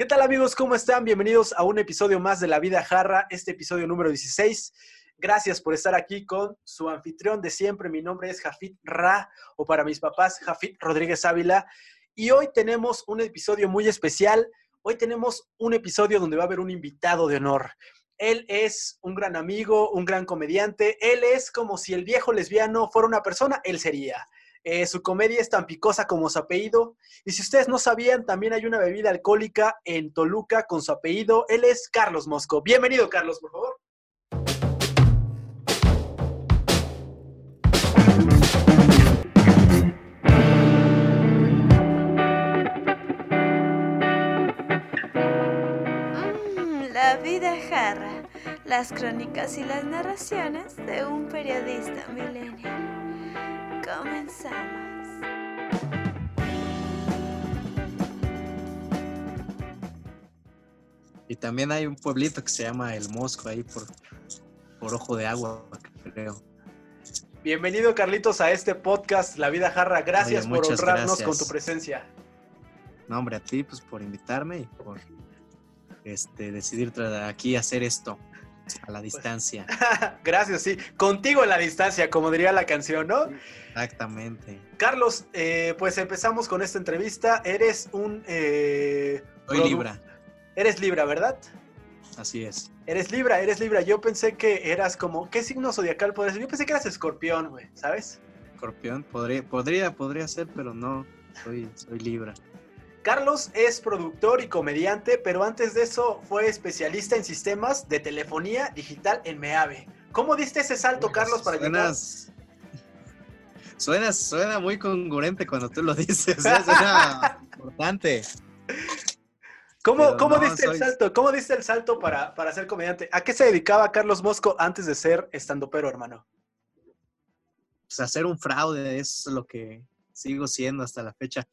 ¿Qué tal amigos? ¿Cómo están? Bienvenidos a un episodio más de La Vida Jarra, este episodio número 16. Gracias por estar aquí con su anfitrión de siempre. Mi nombre es Jafit Ra, o para mis papás, Jafit Rodríguez Ávila. Y hoy tenemos un episodio muy especial. Hoy tenemos un episodio donde va a haber un invitado de honor. Él es un gran amigo, un gran comediante. Él es como si el viejo lesbiano fuera una persona, él sería. Eh, su comedia es tan picosa como su apellido. Y si ustedes no sabían, también hay una bebida alcohólica en Toluca con su apellido. Él es Carlos Mosco. Bienvenido, Carlos, por favor. Mm, la vida jarra, las crónicas y las narraciones de un periodista millennial. Comenzamos. Y también hay un pueblito que se llama El Mosco ahí por, por Ojo de Agua, creo. Bienvenido, Carlitos, a este podcast La Vida Jarra. Gracias Oye, por honrarnos gracias. con tu presencia. No, hombre, a ti pues por invitarme y por este decidir aquí hacer esto a la distancia. Gracias, sí. Contigo en la distancia, como diría la canción, ¿no? Exactamente. Carlos, eh, pues empezamos con esta entrevista. Eres un... eh, Soy Libra, Eres Libra, ¿verdad? así es. Eres Libra, eres Libra. Yo pensé que eras como... ¿Qué signo zodiacal podría ser? Yo pensé que eras escorpión, güey, ¿sabes? Escorpión, podría, podría, podría ser, pero no, soy, soy Libra. Carlos es productor y comediante, pero antes de eso fue especialista en sistemas de telefonía digital en MEAVE. ¿Cómo diste ese salto, Carlos, para llegar? Suenas, suena, suena muy congruente cuando tú lo dices, ¿eh? suena importante. ¿Cómo, Pero cómo no, diste el salto? ¿Cómo diste el salto para, para ser comediante? ¿A qué se dedicaba Carlos Mosco antes de ser estandopero, hermano? pues, hacer un fraude es lo que sigo siendo hasta la fecha.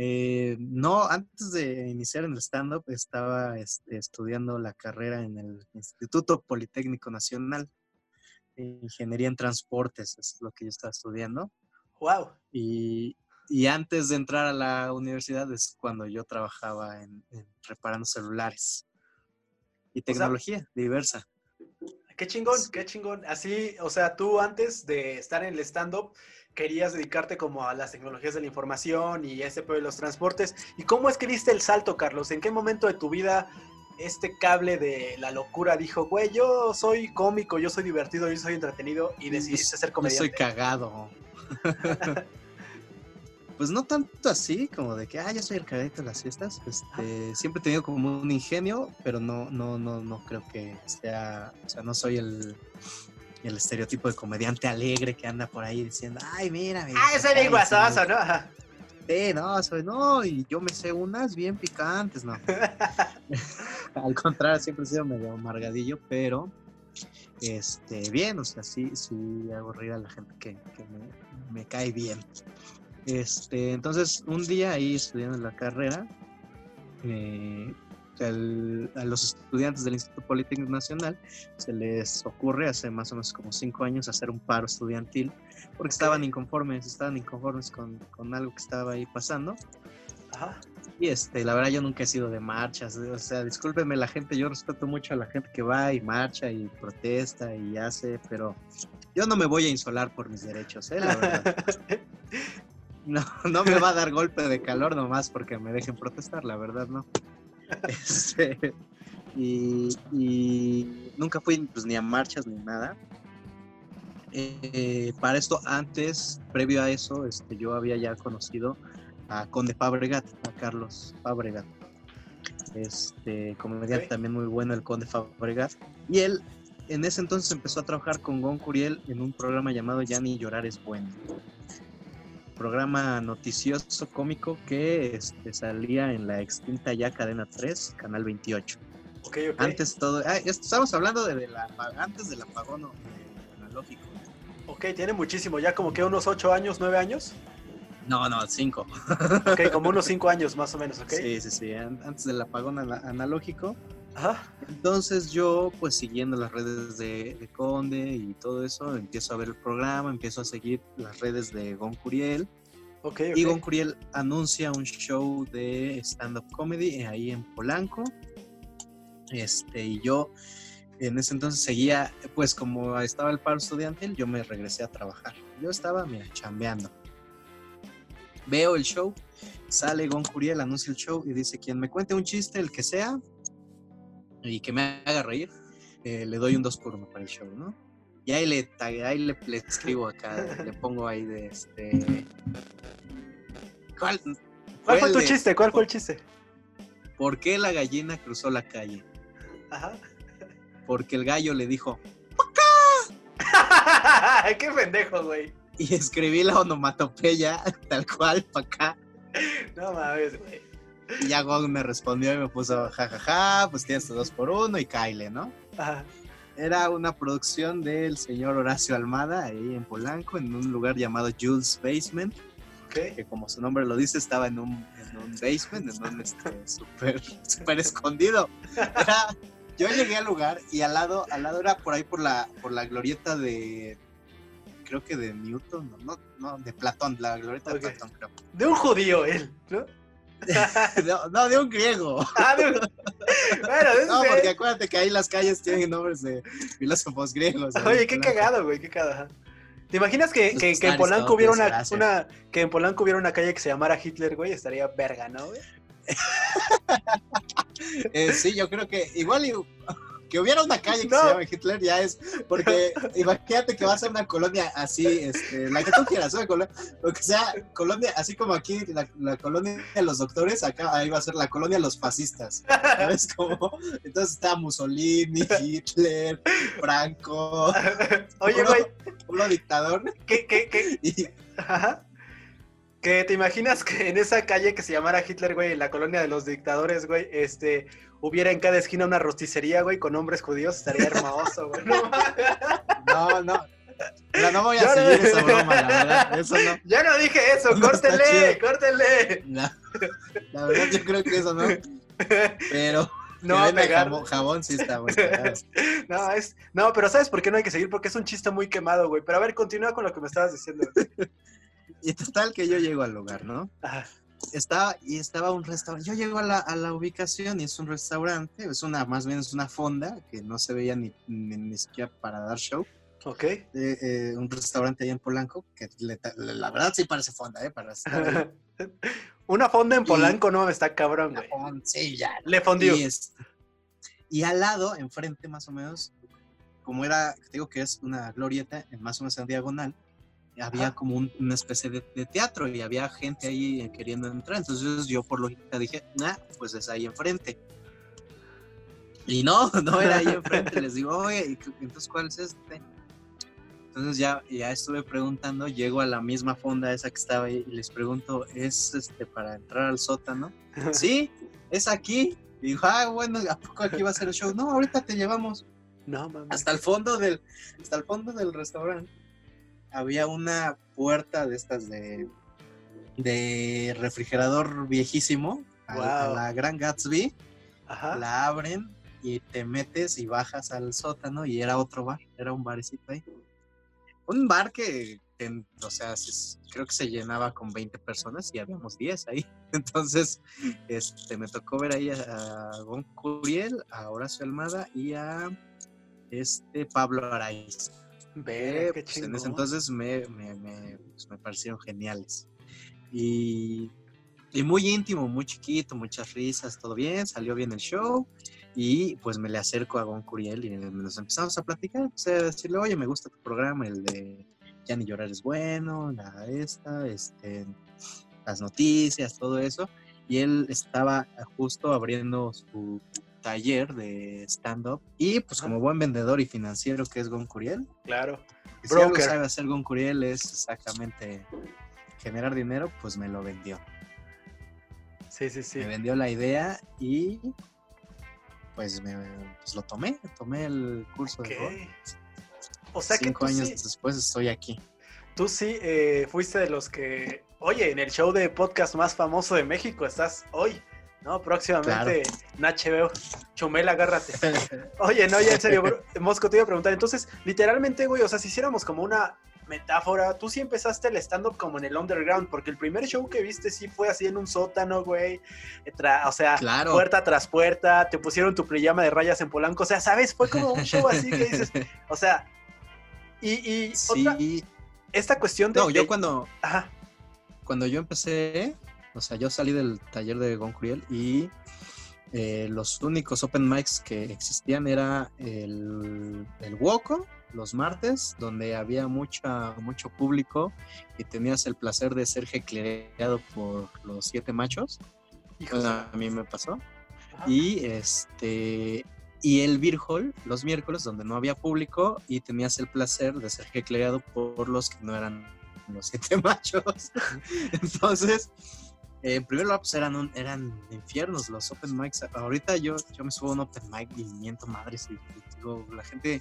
Eh, no, antes de iniciar en el stand-up estaba este, estudiando la carrera en el Instituto Politécnico Nacional, Ingeniería en Transportes, es lo que yo estaba estudiando. ¡Wow! Y, y antes de entrar a la universidad es cuando yo trabajaba en, en reparando celulares y tecnología diversa. ¡Qué chingón! ¡Qué chingón! Así, o sea, tú antes de estar en el stand-up querías dedicarte como a las tecnologías de la información y ese de los transportes. ¿Y cómo es que diste el salto, Carlos? ¿En qué momento de tu vida este cable de la locura dijo, güey, yo soy cómico, yo soy divertido, yo soy entretenido y decidiste ser Yo comediante? soy cagado. pues no tanto así, como de que, ah, yo soy el cagadito de las fiestas. Este, siempre he tenido como un ingenio, pero no, no, no, no creo que sea, o sea, no soy el, el estereotipo de comediante alegre que anda por ahí diciendo, ay, mira. ¡Ah, bien caes", guasoso, ¿no? Sí, no, soy, no, y yo me sé unas bien picantes, no. Al contrario, siempre he sido medio amargadillo, pero este, bien, o sea, sí, sí hago reír a la gente que, que me, me cae bien. Este, entonces, un día ahí estudiando la carrera, eh, a los estudiantes del Instituto Politécnico Nacional se les ocurre hace más o menos como cinco años hacer un paro estudiantil porque estaban inconformes, estaban inconformes con, con algo que estaba ahí pasando. Ajá. Y este, la verdad yo nunca he sido de marchas, o sea, discúlpenme la gente, yo respeto mucho a la gente que va y marcha y protesta y hace, pero yo no me voy a insolar por mis derechos, ¿eh? La verdad. No, no me va a dar golpe de calor nomás porque me dejen protestar, la verdad, no. Este, y, y nunca fui pues, ni a marchas ni nada. Eh, para esto, antes, previo a eso, este, yo había ya conocido a Conde Fabregat, a Carlos Fabregat. Este, comediante también muy bueno, el Conde Fabregat. Y él en ese entonces empezó a trabajar con Gon Curiel en un programa llamado Ya ni llorar es bueno. Programa noticioso cómico que este, salía en la extinta ya cadena 3, canal 28. Ok, ok. Antes todo, ah, estamos hablando de, de la antes del apagón de analógico. Ok, tiene muchísimo, ya como que unos ocho años, nueve años. No, no, 5. Ok, como unos cinco años más o menos, ¿ok? Sí, sí, sí, an- antes del apagón ana- analógico. Ajá. Entonces yo, pues siguiendo las redes de, de Conde y todo eso, empiezo a ver el programa, empiezo a seguir las redes de Gon Curiel Ok, Y ok. Gon Curiel anuncia un show de stand-up comedy ahí en Polanco. Este, y yo en ese entonces seguía, pues como estaba el paro estudiantil, yo me regresé a trabajar. Yo estaba, mira, chambeando. Veo el show, sale Gon Curiel, anuncia el show y dice, quien me cuente un chiste, el que sea, y que me haga reír, eh, le doy un 2 por 1 para el show, ¿no? Y ahí le, ahí le, le escribo acá, le pongo ahí de este... ¿Cuál, ¿Cuál fue tu de chiste? ¿Cuál fue el chiste? ¿Por qué la gallina cruzó la calle? Ajá. Porque el gallo le dijo, Qué pendejo, güey. y escribí la onomatopeya tal cual para acá. No mames, güey. Y ya Gong me respondió y me puso, jajaja, pues tienes dos por uno y Kyle, ¿no? Ajá. Era una producción del señor Horacio Almada ahí en Polanco, en un lugar llamado Jules Basement, que como su nombre lo dice, estaba en un, en un basement, en un este, súper súper escondido. Era- yo llegué al lugar y al lado, al lado era por ahí por la, por la glorieta de, creo que de Newton, no, no, no, de Platón, la glorieta de Platón, creo. De un judío, él, ¿no? No, no, de un griego. Ah, de un... Bueno, de No, porque acuérdate que ahí las calles tienen nombres de filósofos griegos. Oye, qué cagado, güey, qué cagado. ajá. ¿Te imaginas que, Pues que- en Polanco hubiera una- que en Polanco hubiera una calle que se llamara Hitler, güey? Estaría verga, ¿no, güey? Eh, sí, yo creo que igual y- que hubiera una calle que No. se llame Hitler ya es porque imagínate que vas a una colonia así, este, la que tú quieras, una colonia, lo que sea, colonia, así como aquí la, la colonia de los doctores, acá ahí va a ser la colonia de los fascistas, ¿sabes? Como, entonces está Mussolini, Hitler, Franco, Oye, güey, dictador ¿qué, qué, qué? y Ajá. Que te imaginas que en esa calle que se llamara Hitler, güey, en la colonia de los dictadores, güey, este, hubiera en cada esquina una rosticería, güey, con hombres judíos, estaría hermoso, güey. No no, no. No voy a Yo no- seguir esa broma, la verdad. Eso no. Ya no dije eso, No córtenle, chido. córtenle. La, verdad, yo creo que eso no. Pero No a pegar. Jabón, jabón sí está muy. No, es, no, pero ¿sabes por qué no hay que seguir? Porque es un chiste muy quemado, güey. Pero a ver, continúa con lo que me estabas diciendo. Y total que yo llego al lugar, ¿no? Estaba, y estaba un restaurante. Yo llego a la, a la ubicación y es un restaurante, es una, más bien es una fonda que no se veía ni, ni, ni siquiera para dar show. Ok. Eh, eh, un restaurante ahí en Polanco, que le- le- la verdad sí parece fonda, ¿eh? Para estar ahí. Una fonda en Y- Polanco no está cabrón, güey. Sí, ya. Le fondió. Y, es- y al lado, enfrente más o menos, como era, te digo que es una glorieta, más o menos en diagonal, había como un- una especie de, de teatro y había gente ahí queriendo entrar. Entonces yo por lógica dije, nah, pues es ahí enfrente. Y no, no era ahí enfrente. Les digo, oye, ¿y qué- entonces cuál es este? Entonces ya, ya estuve preguntando, llego a la misma fonda esa que estaba ahí y les pregunto, ¿es este para entrar al sótano? sí, es aquí. Y dijo, ah, bueno, ¿a poco aquí va a ser el show? No, ahorita te llevamos No, mames. hasta el fondo del, hasta el fondo del restaurante. Había una puerta de estas de, de refrigerador viejísimo, a, la- a Wow. la Gran Gatsby. Ajá. La abren y te metes y bajas al sótano y era otro bar, era un barecito ahí. Un bar que, o sea, se- creo que se llenaba con 20 personas y habíamos 10 ahí. Entonces, este, me tocó ver ahí a, a Gon Curiel, a Horacio Almada y a este Pablo Araiz. Pues, en ese entonces me, me, me, pues, me parecieron geniales. Y, y muy íntimo, muy chiquito, muchas risas, todo bien, salió bien el show. Y pues me le acerco a Gon Curiel y nos empezamos a platicar, empecé a decirle, oye, me gusta tu programa, el de Ya ni llorar es bueno, la esta, este, las noticias, todo eso. Y él estaba justo abriendo su taller de stand-up. Y pues como buen vendedor y financiero que es Gon Curiel, Claro. si algo Broker. sabe hacer Gon Curiel es exactamente generar dinero, pues me lo vendió. Sí, sí, sí. Me vendió la idea y pues, me, pues lo tomé, tomé el curso de Gon. O sea que Cinco años sí, después estoy aquí. tú sí eh, fuiste de los que, oye, en el show de podcast más famoso de México estás hoy, ¿no? Próximamente en HBO. Chumel, agárrate. Oye, no, ya en serio, bro, Mosco, te iba a preguntar, entonces, literalmente, güey, o sea, si hiciéramos como una, metáfora, tú sí empezaste el stand-up como en el underground, porque el primer show que viste sí fue así en un sótano, güey. O sea, puerta tras puerta, te pusieron tu pijama de rayas en Polanco, o sea, ¿sabes? Fue como un show así que dices, o sea, y, y sí. esta cuestión de... No, yo cuando... Ajá. Cuando yo empecé, o sea, yo salí del taller de Goncuriel y eh, los únicos open mics que existían era el, el Woco, los martes, donde había mucha, mucho público y tenías el placer de ser jecleado por los siete machos. a mí me pasó. Y este y el Beer Hall los miércoles, donde no había público y tenías el placer de ser jecleado por los que no eran los siete machos. Entonces, en primer lugar, pues eran, eran infiernos los open mics. Ahorita yo, yo me subo a un open mic y miento madres y digo, la gente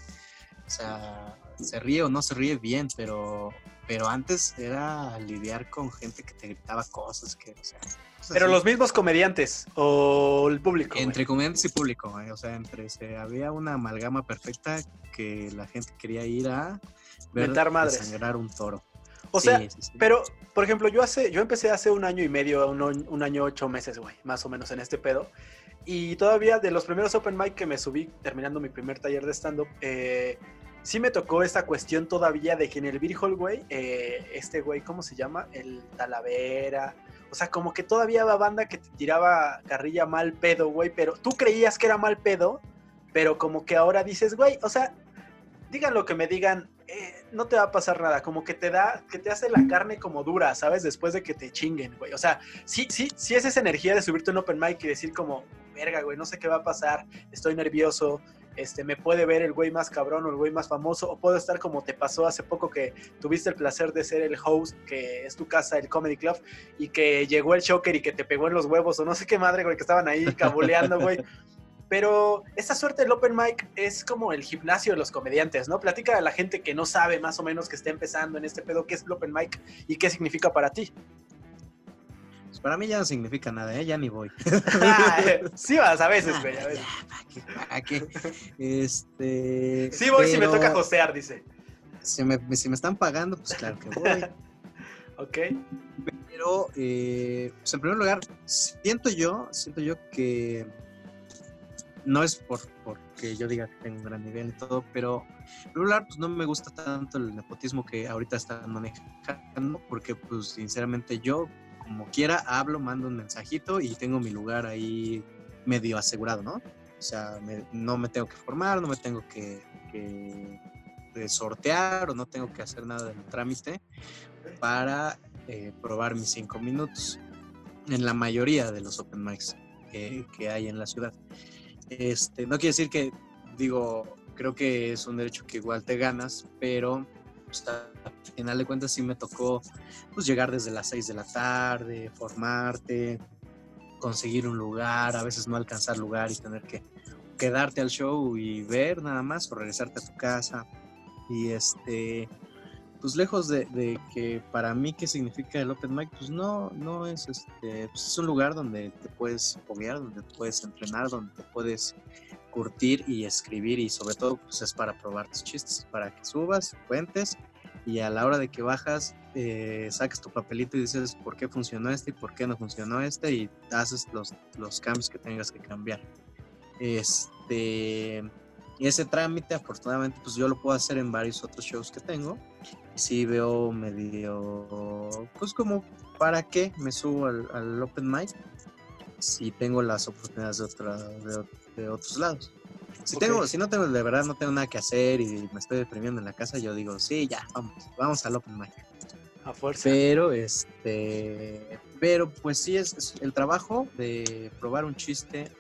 o sea, se ríe o no se ríe bien, pero, pero antes era lidiar con gente que te gritaba cosas que, o sea, pero los mismos comediantes o el público. Entre comediantes y público, o sea, entre se, había una amalgama perfecta que la gente quería ir a ver sangrar un toro. O sea, pero, por ejemplo, yo hace, yo empecé hace un año y medio, un, un año ocho meses, güey, más o menos en este pedo. Y todavía de los primeros open mic que me subí terminando mi primer taller de stand-up, eh, sí me tocó esta cuestión todavía de que en el Beer Hall, güey, eh, este güey, ¿cómo se llama? El Talavera. O sea, como que todavía había banda que te tiraba carrilla mal pedo, güey, pero tú creías que era mal pedo, pero como que ahora dices, güey, o sea, digan lo que me digan, eh, no te va a pasar nada, como que te da, que te hace la carne como dura, ¿sabes? Después de que te chinguen, güey. O sea, sí, sí, sí es esa energía de subirte un open mic y decir como, verga, güey, no sé qué va a pasar, estoy nervioso, este, me puede ver el güey más cabrón o el güey más famoso, o puedo estar como te pasó hace poco que tuviste el placer de ser el host, que es tu casa, el Comedy Club, y que llegó el Shocker y que te pegó en los huevos, o no sé qué madre, güey, que estaban ahí cabuleando, güey. Pero esta suerte del open mic es como el gimnasio de los comediantes, ¿no? Platica a la gente que no sabe más o menos que está empezando en este pedo qué es el open mic y qué significa para ti. Pues para mí ya no significa nada, ¿eh? ya ni voy. sí vas a veces, güey, a veces. ¿Para qué? Este, sí voy si me toca josear, dice. Si me, si me están pagando, pues claro que voy. ok. Pero, eh, pues en primer lugar, siento yo, siento yo que no es por porque yo diga que tengo un gran nivel y todo, pero lugar, pues no me gusta tanto el nepotismo que ahorita están manejando, porque pues sinceramente yo como quiera, hablo, mando un mensajito y tengo mi lugar ahí medio asegurado, ¿no? O sea, no me tengo que formar, no me tengo que, sortear o no tengo que hacer nada del trámite para eh, probar mis cinco minutos en la mayoría de los open mics que, hay en la ciudad. Este, no quiere decir que, digo, creo que es un derecho que igual te ganas, pero pues, al final de cuentas sí me tocó pues, llegar desde las 6 de la tarde, formarte, conseguir un lugar, a veces no alcanzar lugar y tener que quedarte al show y ver nada más o regresarte a tu casa. Y este, pues lejos de, que para mí qué significa el open mic, pues no, no es este, pues es un lugar donde te puedes foguear, donde te puedes entrenar, donde te puedes curtir y escribir y sobre todo pues es para probar tus chistes, para que subas, cuentes y a la hora de que bajas eh, saques tu papelito y dices por qué funcionó este y por qué no funcionó este y haces los, los cambios que tengas que cambiar. Este, ese trámite afortunadamente pues yo lo puedo hacer en varios otros shows que tengo. Sí veo medio, pues como, ¿para qué me subo al, open mic? Si tengo las oportunidades de, otra, de otros lados. Si, tengo, si no tengo, de verdad no tengo nada que hacer y me estoy deprimiendo en la casa, yo digo, sí, ya, vamos, vamos al Open Mic. A fuerza. Pero, este, pero pues sí es, el trabajo de probar un chiste,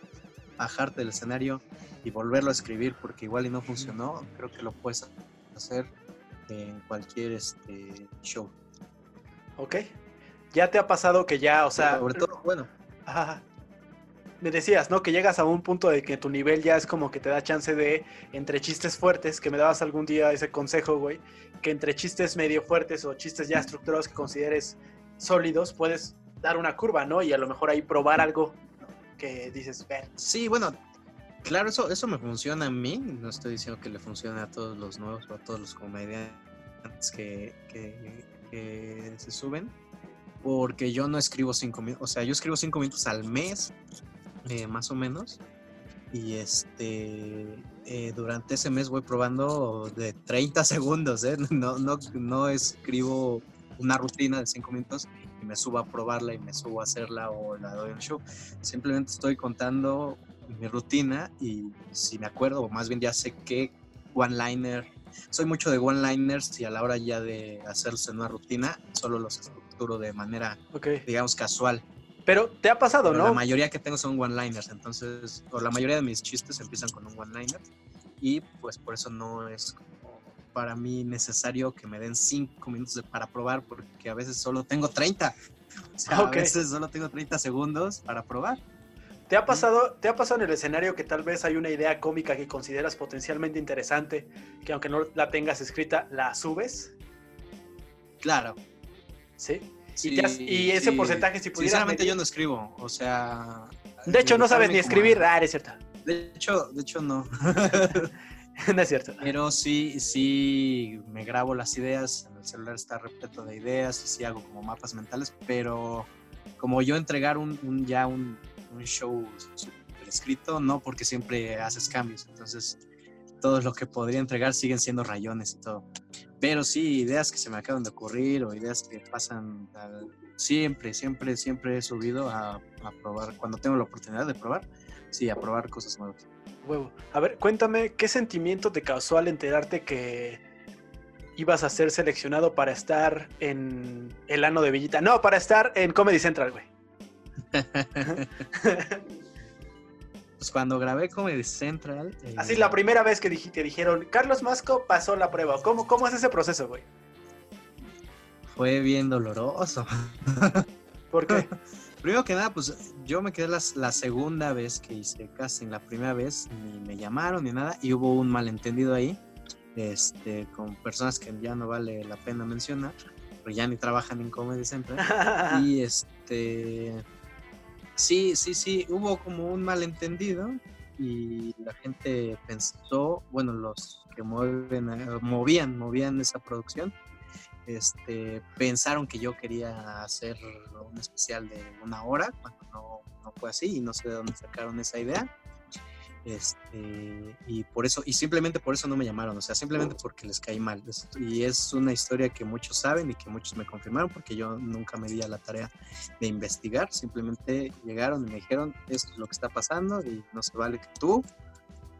bajarte del escenario y volverlo a escribir porque igual y no funcionó, creo que lo puedes hacer en cualquier este, show. Ok. ¿Ya te ha pasado que ya, o sea... Sobre todo, bueno. Ajá me decías, ¿no? Que llegas a un punto de que tu nivel ya es como que te da chance de, entre chistes fuertes, que me dabas algún día ese consejo, güey, que entre chistes medio fuertes o chistes ya estructurados que consideres sólidos, puedes dar una curva, ¿no? Y a lo mejor ahí probar algo que dices, ver. Sí, bueno, claro, eso, eso me funciona a mí, no estoy diciendo que le funcione a todos los nuevos o a todos los comediantes que, que, se suben, porque yo no escribo cinco minutos, o sea, yo escribo cinco minutos al mes, eh, más o menos, y este, eh, durante ese mes voy probando de 30 segundos, ¿eh? no, no, no escribo una rutina de cinco minutos y me subo a probarla y me subo a hacerla o la doy en show. Simplemente estoy contando mi rutina y si me acuerdo, o más bien ya sé qué one-liner, soy mucho de one-liners y a la hora ya de hacerse una rutina, solo los estructuro de manera, Ok. digamos, casual. Pero te ha pasado, Pero ¿no? La mayoría que tengo son one-liners, entonces, o la mayoría de mis chistes empiezan con un one-liner y pues por eso no es como para mí necesario que me den cinco minutos de- para probar porque a veces solo tengo 30. O sea, Ok. a veces solo tengo 30 segundos para probar. ¿Te ha pasado, te ha pasado en el escenario que tal vez hay una idea cómica que consideras potencialmente interesante, que aunque no la tengas escrita, la subes? Claro. ¿Sí? Sí, has- y ese porcentaje, si pudieras Sinceramente medir- yo no escribo, o sea... De hecho, no sabes ni como escribir. Ah, es cierto. De hecho, de hecho no. no es cierto. Pero sí, sí me grabo las ideas, en el celular está repleto de ideas y sí hago como mapas mentales, pero como yo entregar un, un- ya un, un show escrito, no porque siempre haces cambios, entonces todo lo que podría entregar siguen siendo rayones y todo. Pero sí, ideas que se me acaban de ocurrir o ideas que pasan siempre, siempre, siempre he subido a, a probar, cuando tengo la oportunidad de probar, sí, a probar cosas nuevas. Huevo. A ver, cuéntame, ¿qué sentimiento te causó al enterarte que ibas a ser seleccionado para estar en el ano de Villita? No, para estar en Comedy Central, güey. Pues cuando grabé Comedy Central. Así, eh, la primera vez que te dijeron, Carlos Masco pasó la prueba. ¿Cómo, cómo es ese proceso, güey? Fue bien doloroso. ¿Por qué? Primero que nada, pues yo me quedé las- la segunda vez que hice casting. La primera vez ni me llamaron ni nada y hubo un malentendido ahí este, con personas que ya no vale la pena mencionar, pero ya ni trabajan en Comedy Central. Y este. Sí, sí, sí, hubo como un malentendido y la gente pensó, bueno, los que mueven, eh, movían, movían esa producción, este, pensaron que yo quería hacer un especial de una hora, cuando no, no fue así y no sé de dónde sacaron esa idea. Este, y por eso, y simplemente por eso no me llamaron, o sea, simplemente porque les caí mal. Y es una historia que muchos saben y que muchos me confirmaron porque yo nunca me di a la tarea de investigar, simplemente llegaron y me dijeron, esto es lo que está pasando y no se vale que tú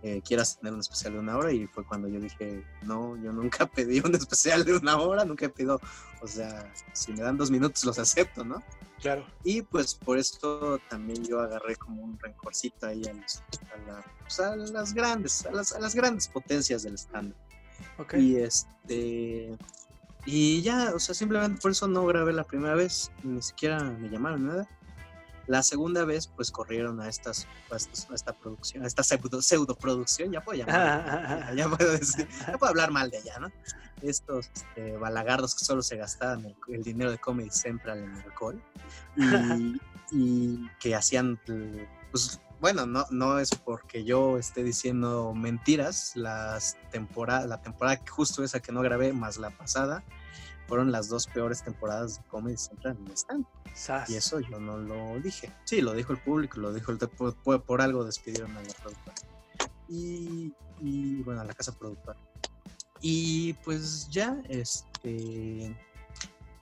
eh, quieras tener un especial de una hora y fue cuando yo dije, no, yo nunca pedí un especial de una hora, nunca he pedido, o sea, si me dan dos minutos los acepto, ¿no? claro. Y pues por esto también yo agarré como un rencorcito ahí a, los- a la- pues, a las grandes, a las, a las grandes potencias del stand. Ok. Y este. Y ya, o sea, simplemente por eso no grabé la primera vez, ni siquiera me llamaron nada. La segunda vez, pues corrieron a estas, a, esta producción, a esta pseudo, pseudo producción, ya puedo llamar, ya puedo decir, ya puedo hablar mal de allá, ¿no? Estos este, balagardos que solo se gastaban el, el dinero de Comedy Central en alcohol y, y que hacían, pues bueno, no, no es porque yo esté diciendo mentiras, las temporada, la temporada justo esa que no grabé, más la pasada, fueron las dos peores temporadas de Comedy Central en stand. Y eso yo no lo dije. Sí, lo dijo el público, lo dijo el por, por- por algo despidieron a la productora. Y, y, bueno, a la casa productora. Y pues ya, este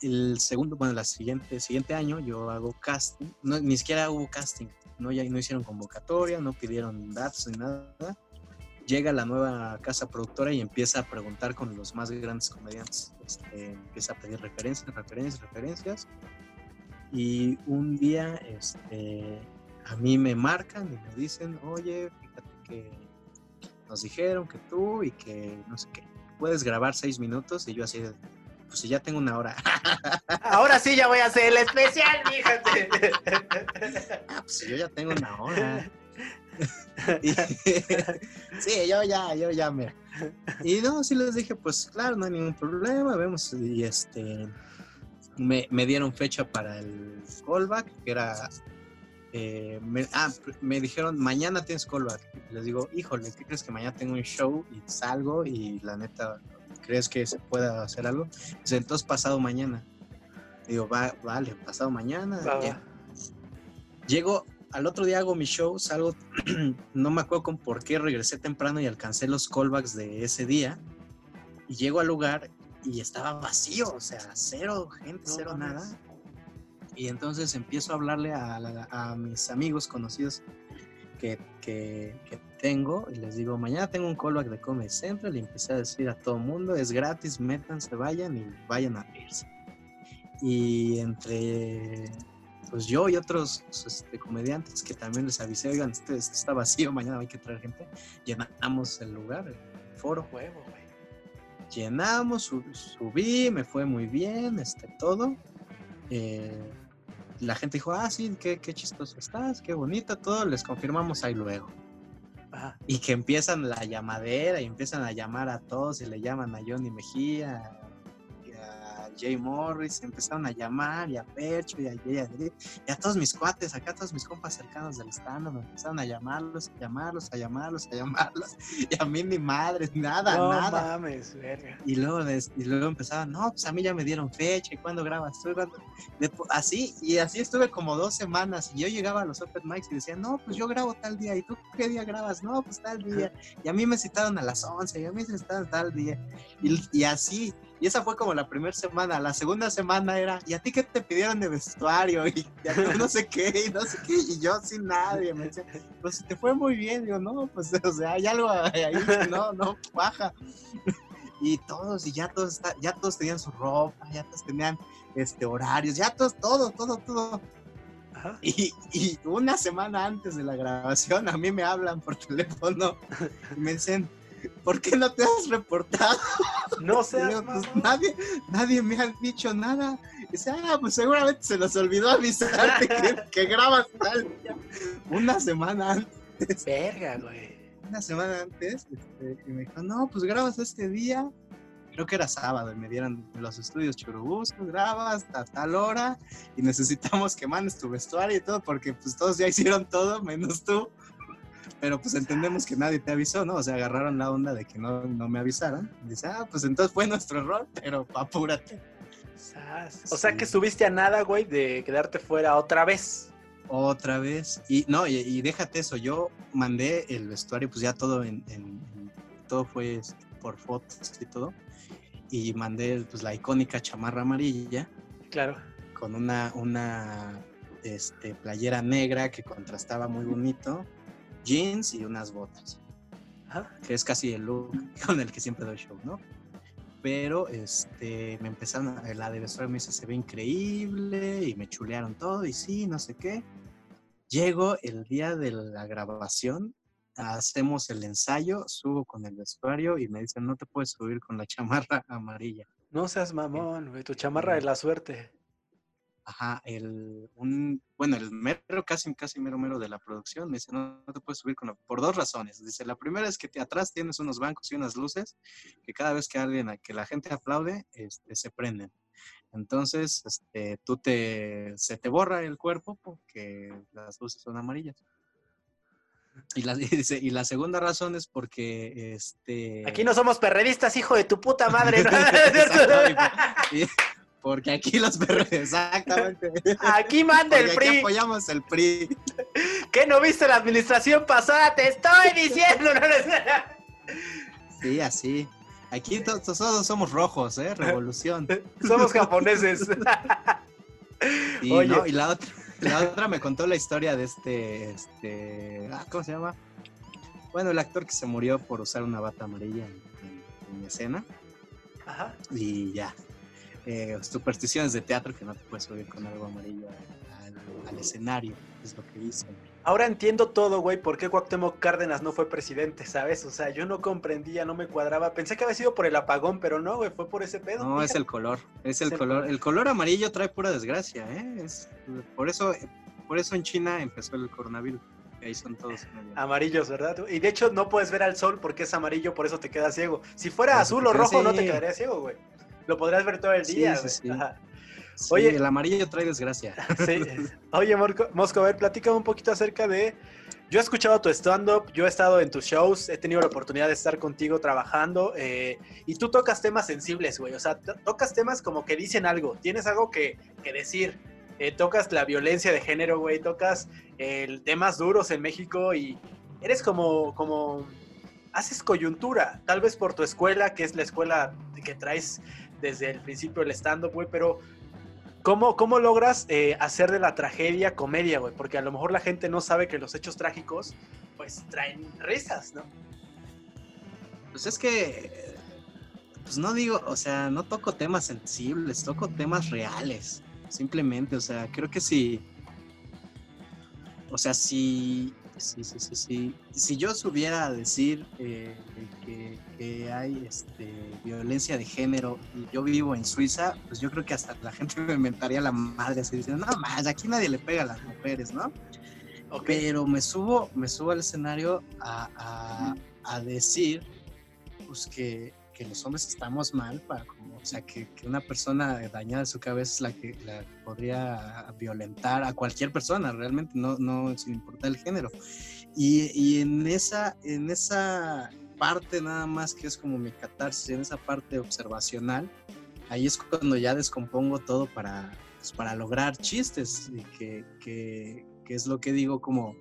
el segundo, bueno, la siguiente, siguiente año yo hago casting, no, ni siquiera hubo casting, no, ya no hicieron convocatoria, no pidieron datos ni nada. Llega la nueva casa productora y empieza a preguntar con los más grandes comediantes. Este, empieza a pedir referencias, referencias, referencias. Y un día este, a mí me marcan y me dicen, oye, fíjate que nos dijeron que tú y que no sé qué, puedes grabar seis minutos y yo así pues si ya tengo una hora. Ahora sí ya voy a hacer el especial, fíjate. Ah, pues yo ya tengo una hora. Y- sí, yo ya, yo ya, mira. Y no, sí les dije, pues claro, no hay ningún problema, vemos. Y este, me, me dieron fecha para el callback, que era, eh, me, ah, me dijeron, mañana tienes callback. Les digo, híjole, ¿qué crees que mañana tengo un show y salgo y la neta, ¿crees que se pueda hacer algo? Dice, entonces pasado mañana. Digo, va, vale, pasado mañana. Ya. Llego, al otro día hago mi show, salgo, no me acuerdo con por qué, regresé temprano y alcancé los callbacks de ese día. Y llego al lugar y estaba vacío, o sea, cero gente, No cero nada. Y entonces empiezo a hablarle a, mis amigos conocidos que, que- que tengo y les digo, mañana tengo un callback de Comedy Central y empecé a decir a todo mundo, es gratis, métanse, vayan y vayan a reírse. Y entre pues yo y otros este, comediantes que también les avisé, oigan, este, este está vacío, mañana hay que traer gente, llenamos el lugar, el foro Huevo, güey. llenamos, su- subí, me fue muy bien, este, todo. Eh, la gente dijo, ah, sí, qué, qué chistoso estás, qué bonito, todo, les confirmamos ahí luego. Ajá. Y que empiezan la llamadera y empiezan a llamar a todos y le llaman a Johnny Mejía Jay Morris, empezaron a llamar y a Percho y a Jay Adri, y a todos mis cuates, acá todos mis compas cercanos del stand me empezaron a llamarlos, a llamarlos, a llamarlos, a llamarlos, y a mí ni madre, nada, no nada. mames, verga. Y luego, y luego empezaban, no, pues a mí ya me dieron fecha, ¿y cuándo grabas tú? ¿Y cuándo?". De- así, y así estuve como dos semanas, y yo llegaba a los open mics y decía, no, pues yo grabo tal día, ¿y tú qué día grabas? No, pues tal día, y a mí me citaron a las 11, y a mí me citaron tal día, y, y así, y esa fue como la primera semana, la segunda semana era, ¿y a ti qué te pidieron de vestuario? Y, no sé qué, y no sé qué, y yo sin nadie, me decía, pues te fue muy bien, digo, no, pues, o sea, hay algo ahí que no, no, baja y todos, y ya todos, ya todos tenían su ropa, ya todos tenían este, horarios, ya todos, todo, todo, todo. Y, y una semana antes de la grabación a mí me hablan por teléfono y me dicen, ¿por qué no te has reportado? No digo, pues nadie, nadie me ha dicho nada. Y dice, ah, pues seguramente se nos olvidó avisarte que, que grabas tal día. Una semana antes Verga, güey. una semana antes este, y me dijo, no, pues grabas este día. Creo que era sábado y me dieron los estudios Churubusco, grabas hasta tal hora y necesitamos que mandes tu vestuario y todo porque pues todos ya hicieron todo menos tú. Pero pues entendemos que nadie te avisó, ¿no? O sea, agarraron la onda de que no, no me avisaron. Y dice, ah, pues entonces fue nuestro error, pero apúrate. O sea Sí. que estuviste a nada, güey, de quedarte fuera otra vez. Otra vez. Y no, y, y déjate eso, yo mandé el vestuario, pues ya todo en, en- en- todo fue este, por fotos y todo. Y mandé pues la icónica chamarra amarilla Claro. con una, una este, playera negra que contrastaba muy bonito, jeans y unas botas, Ajá. que es casi el look con el que siempre doy show, ¿no? Pero este, me empezaron, a, la de vestuario me dice, se ve increíble y me chulearon todo y sí, no sé qué. Llego el día de la grabación, hacemos el ensayo, subo con el vestuario y me dicen, no te puedes subir con la chamarra amarilla. No seas mamón, güey. Tu chamarra de la suerte. Ajá, el, un, bueno, el mero, casi, casi mero mero de la producción, me dice, no, no te puedes subir con la- por dos razones. Dice, la primera es que te- atrás tienes unos bancos y unas luces que cada vez que alguien, que la gente aplaude, este, se prenden. Entonces, este, tú te, se te borra el cuerpo porque las luces son amarillas. Y la, dice, y la segunda razón es porque, este... Aquí no somos perredistas, hijo de tu puta madre. ¿no? Exacto, y- porque aquí los perros, exactamente. Aquí manda el Porque aquí PRI. apoyamos el PRI. ¿Qué no viste la administración pasada? Te estoy diciendo. ¿no? Sí, así. Aquí to- to- todos somos rojos, ¿eh? Revolución. Somos japoneses. Y, Oye. no, y la otra, la otra me contó la historia de este, este, ah, ¿cómo se llama? Bueno, el actor que se murió por usar una bata amarilla en, en- en escena. Ajá. Y ya. Eh, supersticiones de teatro que no te puedes subir con algo amarillo al, al escenario, es lo que dicen. Ahora entiendo todo, güey, por qué Cuauhtémoc Cárdenas no fue presidente, ¿sabes? O sea, yo no comprendía, no me cuadraba. Pensé que había sido por el apagón, pero no, güey, fue por ese pedo. No, es el color, es el Es el color. color. El color amarillo trae pura desgracia, ¿eh? Es, por eso, por eso en China empezó el coronavirus. Ahí son todos. Amarillos, ¿verdad? Y de hecho no puedes ver al sol porque es amarillo, por eso te quedas ciego. Si fuera Por azul o rojo, no te sí. quedarías ciego, güey. Lo podrías ver todo el día, sí, sí. Sí, Oye. el amarillo trae desgracia. Sí. Oye, Mosco, a ver, platícame un poquito acerca de. yo he escuchado tu stand-up, yo he estado en tus shows, he tenido la oportunidad de estar contigo trabajando eh, y tú tocas temas sensibles, güey. O sea, tocas temas como que dicen algo, tienes algo que, decir. Eh, tocas la violencia de género, güey, tocas el temas duros en México y eres como, como, haces coyuntura, tal vez por tu escuela, que es la escuela que traes desde el principio del stand-up, güey, pero ¿Cómo, ¿Cómo, logras eh, hacer de la tragedia comedia, güey? Porque a lo mejor la gente no sabe que los hechos trágicos, pues, traen risas, ¿no? Pues es que, pues no digo, o sea, no toco temas sensibles, toco temas reales, simplemente, o sea, creo que si, o sea, si sí, sí, sí, sí. Si yo supiera decir eh, que, hay este, violencia de género y yo vivo en Suiza, pues yo creo que hasta la gente me inventaría la madre así diciendo, no más, aquí nadie le pega a las mujeres, ¿no? Pero me subo, me subo al escenario a, decir pues que, los hombres estamos mal para o sea, que, una persona dañada de su cabeza es la que la podría violentar a cualquier persona, realmente, no, no sin importar el género. Y, y, en, esa, en esa parte nada más que es como mi catarsis, en esa parte observacional, ahí es cuando ya descompongo todo para, pues, para lograr chistes, y que, que, que es lo que digo como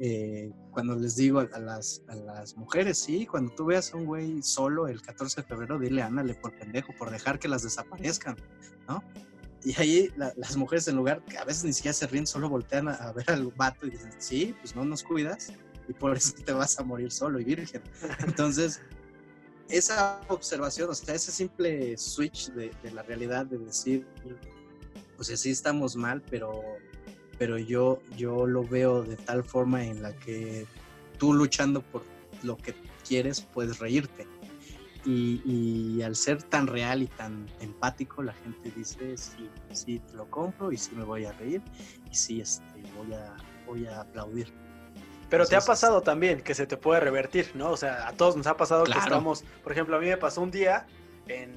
eh, cuando les digo a, las, a las mujeres, sí, cuando tú veas a un güey solo el 14 de febrero, dile, ándale por pendejo, por dejar que las desaparezcan, ¿no? Y ahí las mujeres en lugar, que a veces ni siquiera se ríen, solo voltean a, ver al vato y dicen, sí, pues no nos cuidas y por eso te vas a morir solo y virgen. Entonces, esa observación, o sea, ese simple switch de, de la realidad de decir, pues sí estamos mal, pero pero yo, yo lo veo de tal forma en la que tú luchando por lo que quieres puedes reírte. Y, al ser tan real y tan empático, la gente dice, sí, sí, te lo compro y sí me voy a reír y sí, este, voy, a, voy a aplaudir. Pero te ha pasado también que se te puede revertir, ¿no? O sea, a todos nos ha pasado que estamos, por ejemplo, a mí me pasó un día en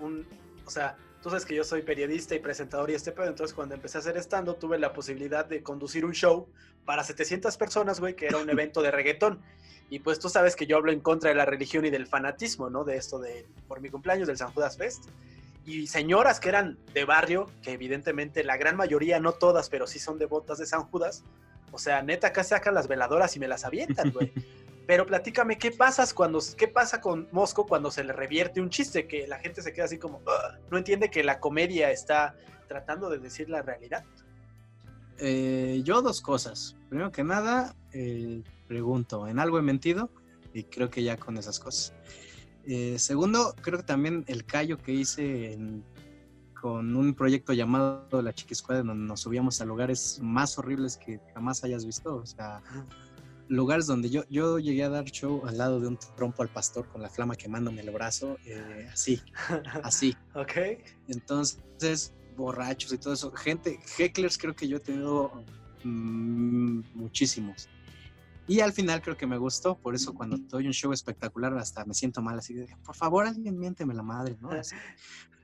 un, o sea, Tú sabes que yo soy periodista y presentador y este pedo, entonces cuando empecé a hacer estando tuve la posibilidad de conducir un show para 700 personas, güey, que era un evento de reggaetón. Y pues tú sabes que yo hablo en contra de la religión y del fanatismo, ¿no? De esto de, por mi cumpleaños, del San Judas Fest. Y señoras que eran de barrio, que evidentemente la gran mayoría, no todas, pero sí son devotas de San Judas. O sea, neta, acá sacan las veladoras y me las avientan, güey. Pero platícame, ¿qué, pasas cuando, ¿qué pasa con Mosco cuando se le revierte un chiste? Que la gente se queda así como, no entiende que la comedia está tratando de decir la realidad. Eh, yo dos cosas. Primero que nada, eh, pregunto, ¿en algo he mentido? Y creo que ya con esas cosas. Eh, segundo, creo que también el callo que hice con un proyecto llamado La Chiquiscuadra, donde nos subíamos a lugares más horribles que jamás hayas visto. O sea, lugares donde yo, yo llegué a dar show al lado de un trompo al pastor con la flama quemándome el brazo, eh, así, así. ok. Entonces, borrachos y todo eso. Gente, hecklers creo que yo he tenido mm, muchísimos. Y al final creo que me gustó, por eso cuando doy un show espectacular hasta me siento mal, así de, por favor, alguien miénteme la madre, ¿no?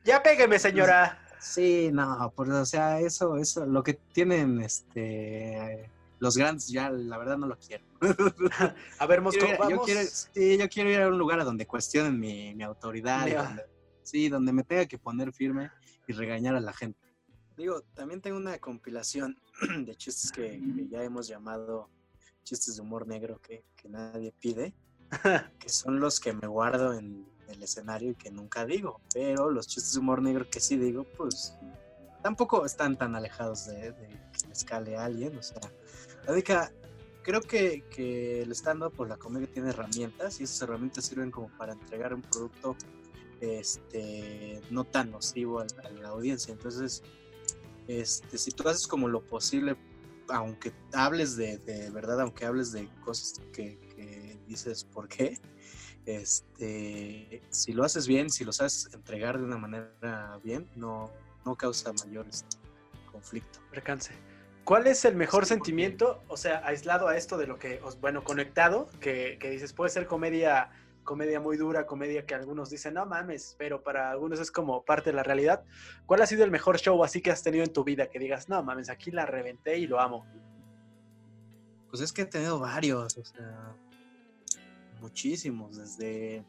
Ya pégueme, señora. Sí, no, pues, o sea, eso, eso, lo que tienen, este los grandes ya la verdad no lo quiero. a ver, Mosco, Yo quiero, sí, yo quiero ir a un lugar a donde cuestionen mi, autoridad, sí, donde me tenga que poner firme y regañar a la gente. Digo, también tengo una compilación de chistes que, ya hemos llamado chistes de humor negro que, que nadie pide, que son los que me guardo en el escenario y que nunca digo, pero los chistes de humor negro que sí digo, pues tampoco están tan alejados de, de que me escale a alguien, o sea, Radica, creo que, el stand-up o la comedia tiene herramientas y esas herramientas sirven como para entregar un producto este, no tan nocivo a, la audiencia. Entonces, este, si tú haces como lo posible, aunque hables de, de verdad, aunque hables de cosas que, que, dices por qué, este, si lo haces bien, si lo sabes entregar de una manera bien, no, no causa mayor este, conflicto. Percance. ¿Cuál es el mejor sentimiento? O sea, aislado a esto de lo que, bueno, conectado, que, dices, puede ser comedia, comedia muy dura, comedia que algunos dicen, no mames, pero para algunos es como parte de la realidad. ¿Cuál ha sido el mejor show así que has tenido en tu vida que digas, no mames, aquí la reventé y lo amo? Pues es que he tenido varios, o sea, muchísimos, desde...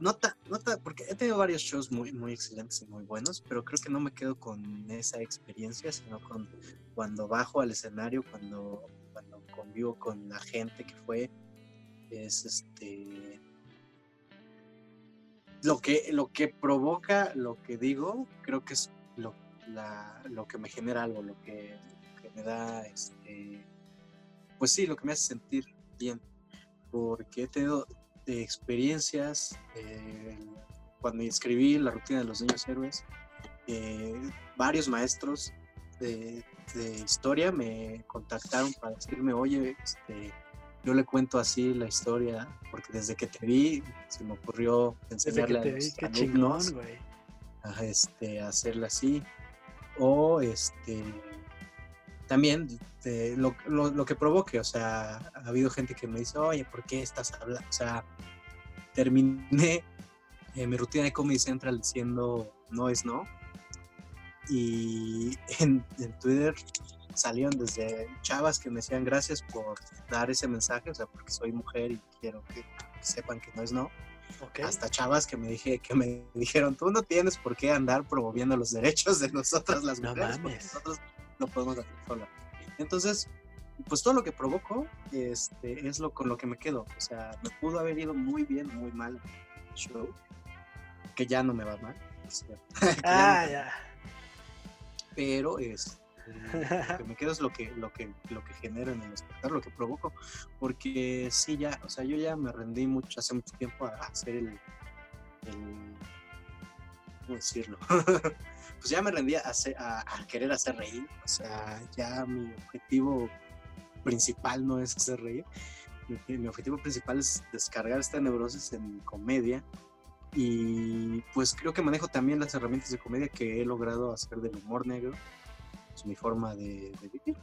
Nota, nota, porque he tenido varios shows muy, muy excelentes y muy buenos, pero creo que no me quedo con esa experiencia, sino con cuando bajo al escenario, cuando, cuando convivo con la gente que fue, es este lo que, lo que provoca lo que digo, creo que es lo, lo que me genera algo, lo que, me da, este, pues sí, lo que me hace sentir bien, porque he tenido experiencias, eh, cuando escribí La rutina de los niños héroes, eh, varios maestros de, de, historia me contactaron para decirme, oye, este, yo le cuento así la historia, porque desde que te vi se me ocurrió enseñarle a los alumnos güey. a este, hacerla así. O este también lo, lo, que provoque, o sea, ha habido gente que me dice, oye, ¿por qué estás hablando? O sea, terminé eh, mi rutina de Comedy Central diciendo no es no. Y en, en Twitter salieron desde chavas que me decían gracias por dar ese mensaje, o sea, porque soy mujer y quiero que, sepan que no es no. Hasta chavas que me dije que me dijeron, tú no tienes por qué andar promoviendo los derechos de nosotras las mujeres, nosotros no podemos hacer sola. Entonces, pues todo lo que provoco este, es lo con lo que me quedo. O sea, me pudo haber ido muy bien, muy mal el show, que ya no me va mal. ah, ya. Pero es lo que me quedo es lo que, lo que, lo que genera en el espectáculo, lo que provoco, porque sí, ya, o sea, yo ya me rendí mucho, hace mucho tiempo a, hacer el, ¿cómo decirlo? pues ya me rendí a, a, querer hacer reír, o sea, ya mi objetivo principal no es hacer reír, mi, mi objetivo principal es descargar esta neurosis en comedia y pues creo que manejo también las herramientas de comedia que he logrado hacer del humor negro es mi forma de, vivir.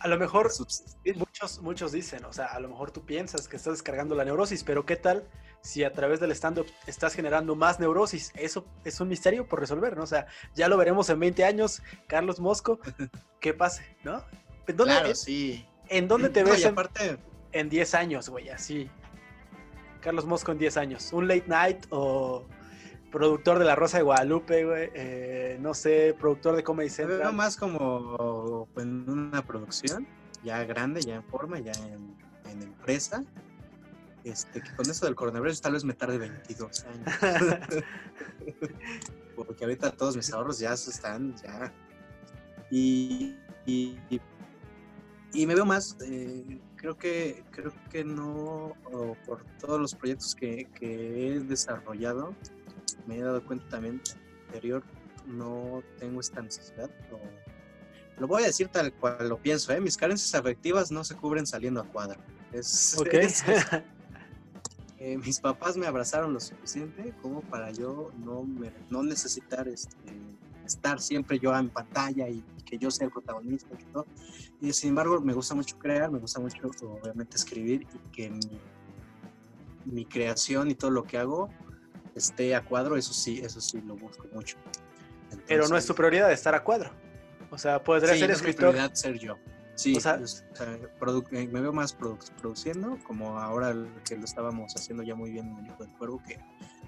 A lo mejor muchos, muchos dicen, o sea, a lo mejor tú piensas que estás descargando la neurosis, pero ¿qué tal si a través del stand-up estás generando más neurosis? Eso es un misterio por resolver, ¿no? O sea, ya lo veremos en 20 años, Carlos Mosco, qué pase, ¿no? ¿En dónde, claro, sí. ¿En dónde te ves aparte... en 10 años, güey? Así. Carlos Mosco en 10 años. ¿Un late night o productor de La Rosa de Guadalupe, güey, eh, no sé, productor de Comedy Central. Veo más como en una producción ya grande, ya en forma, ya en, empresa. Este, que con eso del coronavirus tal vez me tarde 22 años. Porque ahorita todos mis ahorros ya están, ya. Y, y, me veo más, eh, creo que creo que no, por todos los proyectos que, que he desarrollado, me he dado cuenta también anterior, no tengo esta necesidad. Lo, voy a decir tal cual lo pienso, ¿eh? mis carencias afectivas no se cubren saliendo a cuadro. Es, eh, mis papás me abrazaron lo suficiente como para yo no, no necesitar este, estar siempre yo en pantalla y, que yo sea el protagonista y todo. Y sin embargo, me gusta mucho crear, me gusta mucho obviamente escribir y que mi, mi creación y todo lo que hago esté a cuadro, eso sí, eso sí lo busco mucho. Pero no es tu prioridad estar a cuadro. O sea, podría ser escritor. prioridad ser yo. Sí, eh, me veo más produciendo, como ahora que lo estábamos haciendo ya muy bien en el Hijo del Cuervo, que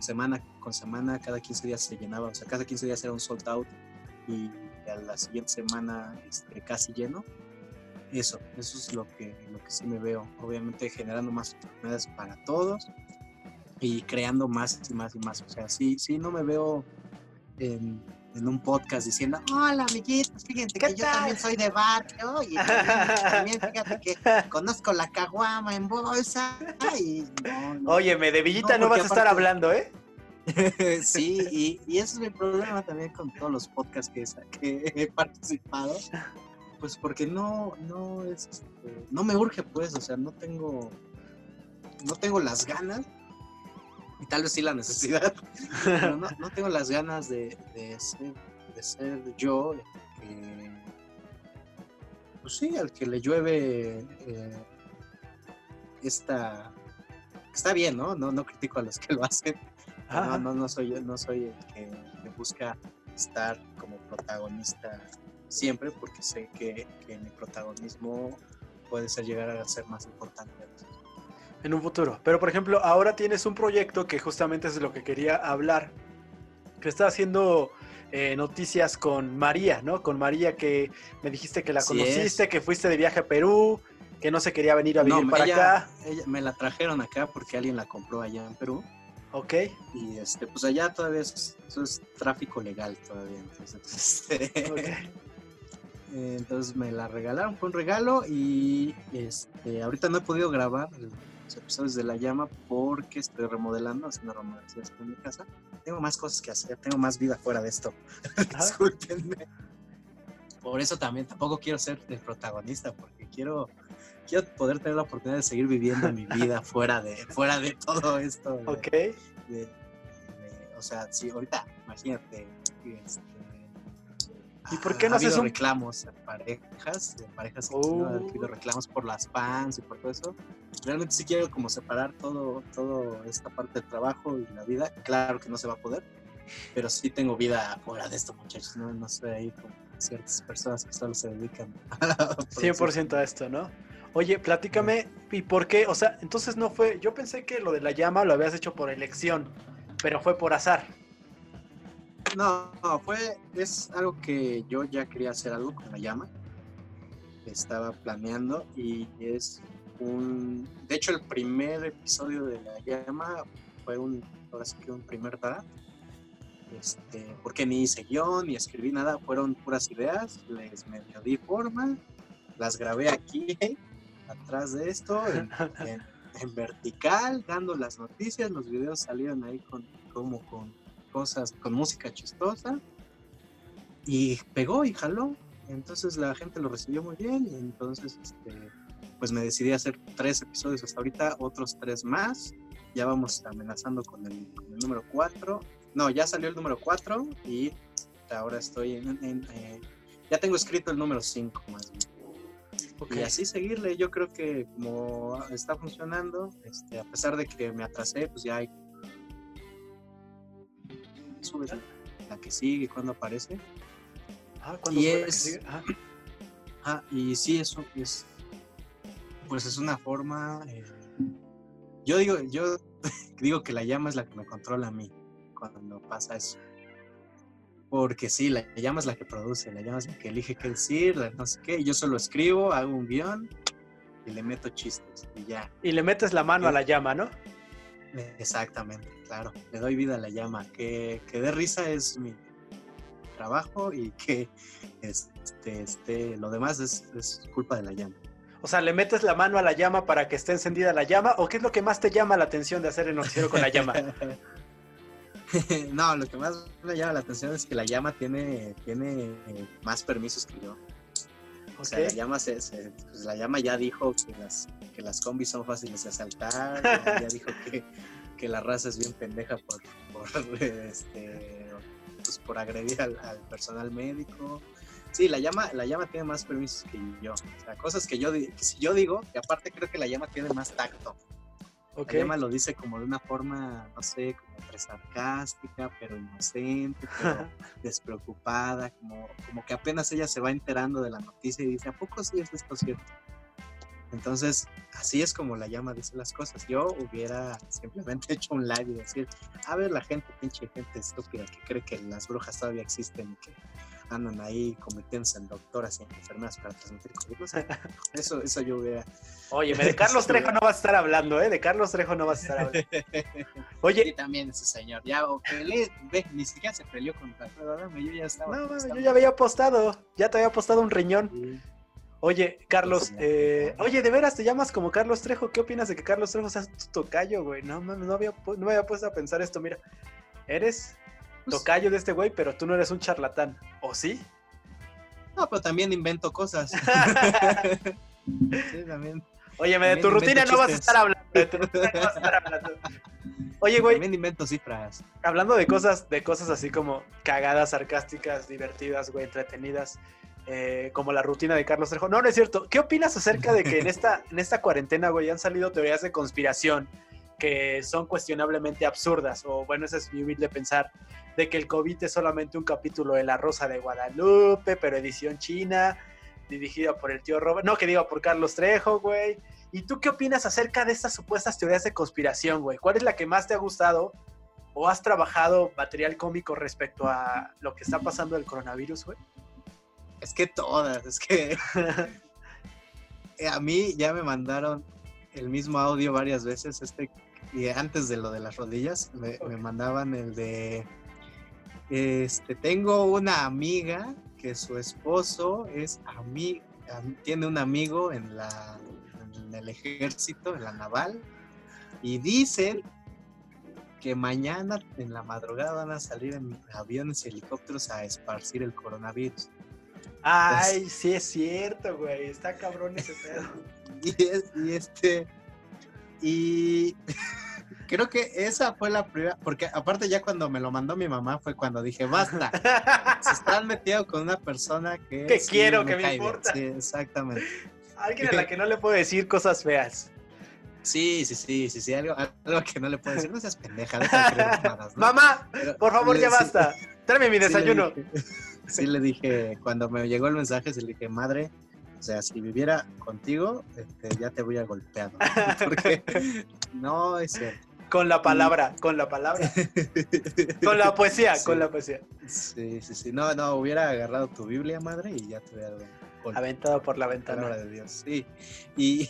semana con semana, cada 15 días se llenaba, o sea, cada 15 días era un sold out y a la siguiente semana este, casi lleno. Eso, eso es lo que, lo que sí me veo. Obviamente generando más oportunidades para todos, y creando más y más y más. O sea, sí, sí, no me veo en, un podcast diciendo, hola amiguitos, fíjense que yo también soy de barrio y también, fíjate que conozco la caguama en bolsa y no, Óyeme, de Villita no, vas a estar hablando, ¿eh? sí, y, y, ese es mi problema también con todos los podcasts que, que he participado. Pues porque no, no es, este, no me urge pues, o sea, no tengo, no tengo las ganas y tal vez sí la necesidad, pero no, tengo las ganas de, ser, yo, pues sí, al que le llueve eh, esta... Está bien, ¿no? ¿no? No critico a los que lo hacen. No, no, no soy yo, no soy el que, busca estar como protagonista siempre, porque sé que, que mi protagonismo puede ser llegar a ser más importante. En un futuro. Pero por ejemplo, ahora tienes un proyecto que justamente es de lo que quería hablar, que está haciendo eh, noticias con María, ¿no? Con María que me dijiste que la Así conociste, que fuiste de viaje a Perú, que no se quería venir a vivir No, para ella- acá. ella- me la trajeron acá porque alguien la compró allá en Perú. Ok. Y este, pues allá todavía es, eso es tráfico legal todavía. Entonces, este, Entonces me la regalaron, fue un regalo y este, ahorita no he podido grabar los episodios de La Llama porque estoy remodelando, haciendo remodelaciones en mi casa. Tengo más cosas que hacer, tengo más vida fuera de esto. Ajá. Discúlpenme. Por eso también tampoco quiero ser el protagonista porque quiero, quiero poder tener la oportunidad de seguir viviendo mi vida fuera de, fuera de todo esto. de- Ok. de- de- o sea, sí, ahorita, imagínate. este, ¿Y por qué ha no haces habido un- reclamos en parejas, de parejas que Oh. han habido reclamos por las fans y por todo eso? Realmente sí quiero como separar todo, todo esta parte del trabajo y la vida. Claro que no se va a poder, pero sí tengo vida fuera de esto, muchachos. No, no soy ahí como ciertas personas que solo se dedican a la producción. 100% a esto, ¿no? Oye, platícame, ¿y por qué? O sea, entonces no fue, yo pensé que lo de la llama lo habías hecho por elección, pero fue por azar. No, no, fue, es algo que yo ya quería hacer algo con la llama. Estaba planeando y es un, de hecho el primer episodio de la llama fue un, ahora sí que un primer draft. Este, porque ni hice guion ni escribí nada, fueron puras ideas, les medio di forma, las grabé aquí, atrás de esto, en, en- en vertical, dando las noticias, los videos salieron ahí con, como con cosas, con música chistosa, y pegó y jaló, entonces la gente lo recibió muy bien, y entonces este, pues me decidí a hacer tres episodios hasta ahorita, otros tres más, ya vamos amenazando con el, con el número cuatro, no, ya salió el número cuatro y ahora estoy en, en, eh, ya tengo escrito el número cinco más bien. Ok. Y así seguirle, yo creo que como está funcionando, este, a pesar de que me atrasé, pues ya hay... La que sigue, cuando aparece. Ah, ¿cuándo y fue la que es-? Ah, Ah, y sí, eso es... Pues es una forma... eh, yo digo, yo digo que la llama es la que me controla a mí cuando pasa eso. Porque sí, la llama es la que produce, la llama es la que elige qué decir, no sé qué. Yo solo escribo, hago un guion y le meto chistes y ya. Y le metes la mano a la llama, ¿no? Exactamente, claro. Le doy vida a la llama. Que, que dé risa es mi trabajo y que este, este, lo demás es, es culpa de la llama. O sea, le metes la mano a la llama para que esté encendida la llama, o qué es lo que más te llama la atención de hacer el noticiero con la llama. no, lo que más me llama la atención es que la llama tiene, tiene más permisos que yo. O sea, la llama, se, se- pues, la llama ya dijo que las, que las combis son fáciles de asaltar, ya dijo que, que la raza es bien pendeja por, por, este, pues, por agredir al, al personal médico. Sí, la llama, la llama tiene más permisos que yo. O sea, cosas que yo, que si yo digo, y aparte creo que la llama tiene más tacto. La llama lo dice como de una forma, no sé, como entre sarcástica, pero inocente, pero despreocupada, como, como que apenas ella se va enterando de la noticia y dice, ¿a poco sí es esto cierto? Entonces, así es como la llama dice las cosas. Yo hubiera simplemente hecho un live y decir, a ver la gente, pinche gente estúpida que cree que las brujas todavía existen y que andan ahí convirtiéndose en doctoras y en enfermeras para transmitir sé, eso, eso yo hubiera... Oye, de Carlos Trejo no vas a estar hablando, ¿eh? De Carlos Trejo no vas a estar hablando. Oye, también ese señor, ya o peleé, ve, ni siquiera se peleó contra Alfredo Adame, yo ya estaba. no, mames, estaba- yo ya había apostado, ya te había apostado un riñón. Sí. Oye, Carlos, Sí, eh, sí. oye, ¿de veras te llamas como Carlos Trejo? ¿Qué opinas de que Carlos Trejo sea tu tocayo, güey? No mames, no, había, no me había puesto a pensar esto. Mira, eres tocayo de este güey, pero tú no eres un charlatán. ¿O sí? No, pero también invento cosas. sí, también, Oye, me de tu rutina no vas a estar hablando. De tu rutina no vas a estar hablando. Oye, güey, también invento cifras. hablando de cosas, de cosas así como cagadas, sarcásticas, divertidas, güey, entretenidas, eh, como la rutina de Carlos Trejo. No, no es cierto. ¿Qué opinas acerca de que en esta, en esta cuarentena, güey, han salido teorías de conspiración que son cuestionablemente absurdas? O bueno, ese es mi humilde pensar, de que el COVID es solamente un capítulo de La Rosa de Guadalupe, pero edición china, dirigida por el tío Robert, no, que diga por Carlos Trejo, güey. ¿Y tú qué opinas acerca de estas supuestas teorías de conspiración, güey? ¿Cuál es la que más te ha gustado o has trabajado material cómico respecto a lo que está pasando del coronavirus, güey? Es que todas, es que a mí ya me mandaron el mismo audio varias veces, este, y antes de lo de las rodillas, me, me mandaban el de, este, tengo una amiga que su esposo es ami- am- tiene un amigo en la en el ejército, en la naval, y dicen que mañana en la madrugada van a salir en aviones y helicópteros a esparcir el coronavirus. Ay, sí es cierto, güey. Está cabrón ese pedo. Y, es- y este. Y creo que esa fue la primera. Porque aparte, ya cuando me lo mandó mi mamá, fue cuando dije: basta. Se están metiendo con una persna que. Que quiero, que me cae bien". importa. Sí, exactamente. Alguien a la que no le puedo decir cosas feas. Sí, sí, sí, sí, sí. Algo, algo que no le puedo decir. No seas pendeja, deja de mamadas, ¿no? Mamá, Pero por favor, ya sí- basta. Tráeme mi sí le desayuno. dije- Sí le dije, cuando me llegó el mensaje, sí le dije, madre, o sea, si viviera contigo, este, ya te voy a golpear. ¿no? Porque no es cierto. Con la palabra, con la palabra. Con la poesía, Sí. con la poesía. Sí, sí, sí. No, no, hubiera agarrado tu Biblia, madre, y ya te hubiera. Aventado por la palabra ventana. de Dios. Sí. Y,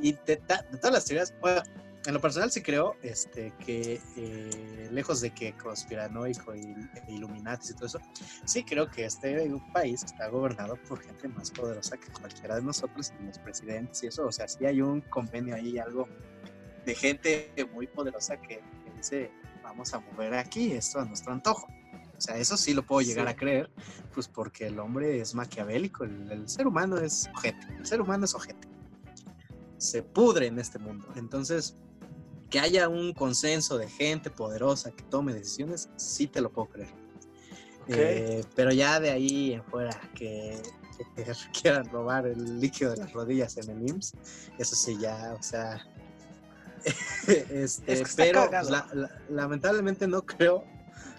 y de, ta- de todas las teorías, bueno, en lo personal sí creo este, que eh, lejos de que conspiranoico y e Illuminati y todo eso, sí creo que este país está gobernado por gente más poderosa que cualquiera de nosotros, y los presidentes y eso. O sea, sí hay un convenio ahí, algo de gente muy poderosa que, que dice, vamos a mover aquí esto a nuestro antojo. O sea, eso sí lo puedo llegar Sí. a creer, pues porque el hombre es maquiavélico, el, el ser humano es ojete, el ser humano es ojete. Se pudre en este mundo. Entonces, que haya un consenso de gente poderosa que tome decisiones, sí te lo puedo creer. Ok. Eh, pero ya de ahí en fuera que, que quieran robar el líquido de las rodillas en el IMSS, eso sí ya, o sea, este, Es que está pero cagado. pues, la- la- lamentablemente no creo.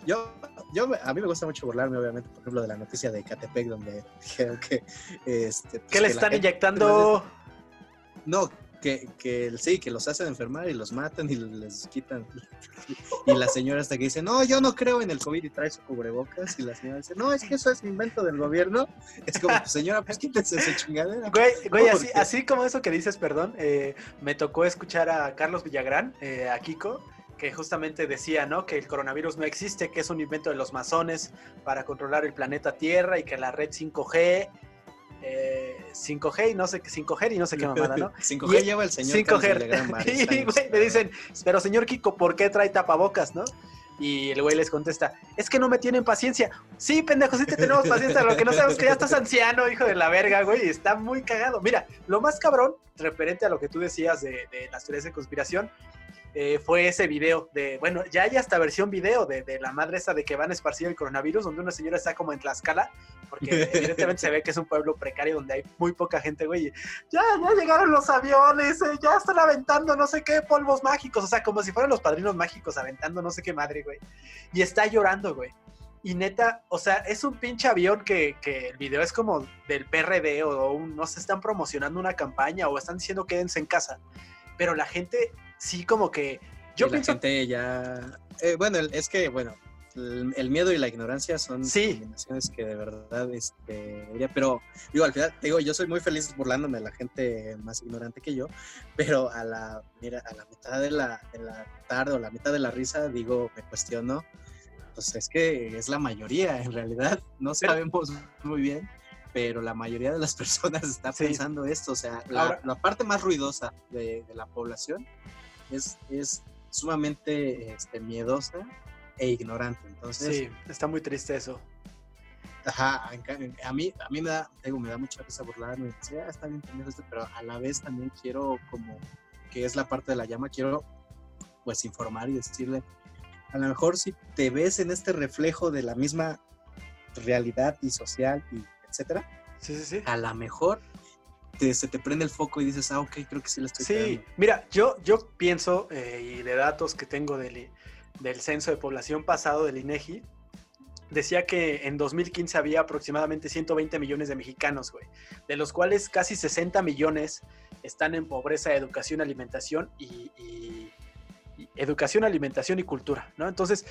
Yo, yo, a mí me gusta mucho burlarme, obviamente, por ejemplo, de la noticia de Catepec, donde dijeron que, este, pues, ¿Qué le que están gente- inyectando? no, que, que sí, que los hacen enfermar y los matan y les quitan. Y la señora hasta que dice, no, yo no creo en el COVID y trae su cubrebocas. Y la señora dice, no, es que eso es invento del gobierno. Es como, pues, señora, pues quítese esa chingadera. Güey, güey, así, así como eso que dices, perdón, eh, me tocó escuchar a Carlos Villagrán, eh, a Kiko, que justamente decía, ¿no? Que el coronavirus no existe, que es un invento de los masones para controlar el planeta Tierra y que la red 5G, eh, 5G y no sé qué, 5G y no sé qué mamada, ¿no? 5G Y- lleva el señor 5G. Carlos Villagrán varios Y, güey, me dicen, pero señor Kiko, ¿por qué trae tapabocas, no? Y el güey les contesta, es que no me tienen paciencia. Sí, pendejo, sí te tenemos paciencia, lo que no sabemos es que ya estás anciano, hijo de la verga, güey, está muy cagado. Mira, lo más cabrón, referente a lo que tú decías de, de las teorías de conspiración, eh, fue ese video de, bueno, ya hay hasta versión video de, de la madre esa de que van a esparcir el coronavirus, donde una señora está como en Tlaxcala, porque evidentemente se ve que es un pueblo precario donde hay muy poca gente, güey, ya, ya llegaron los aviones, eh, ya están aventando no sé qué polvos mágicos, o sea, como si fueran los padrinos mágicos aventando no sé qué madre, güey. Y está llorando, güey. Y neta, o sea, es un pinche avión que, que el video es como del PRD o un, no sé, están promocionando una campaña o están diciendo quédense en casa. Pero la gente sí como que... Yo y la pienso... gente ya... eh, bueno, es que, bueno, el, el miedo y la ignorancia son Sí. combinaciones que de verdad, este, pero digo, al final, digo, yo soy muy feliz burlándome de la gente más ignorante que yo, pero a la, mira, a la mitad de la, de la tarde o la mitad de la risa, digo, me cuestiono, pues es que es la mayoría, en realidad, no sabemos muy bien, pero la mayoría de las personas está Sí. pensando esto, o sea, la, Ahora- la parte más ruidosa de, de la población es, es sumamente este, miedosa e ignorante. Entonces, Sí, está muy triste eso. ajá, a mí, a mí me da, digo, me da mucha risa burlarme, decir, "Ah, está bien esto", pero a la vez también quiero como, que es la parte de la llama, quiero pues informar y decirle, a lo mejor si te ves en este reflejo de la misma realidad y social y etcétera, Sí, sí, sí. a lo mejor te- se te prende el foco y dices, ah, ok, creo que sí la estoy Sí, cagando". mira, yo, yo pienso, eh, y de datos que tengo del, del censo de población pasado del INEGI, decía que en 2015 había aproximadamente 120 millones de mexicanos, güey, de los cuales casi 60 millones están en pobreza, educación, alimentación y, y- y educación, alimentación y cultura, ¿no? Entonces,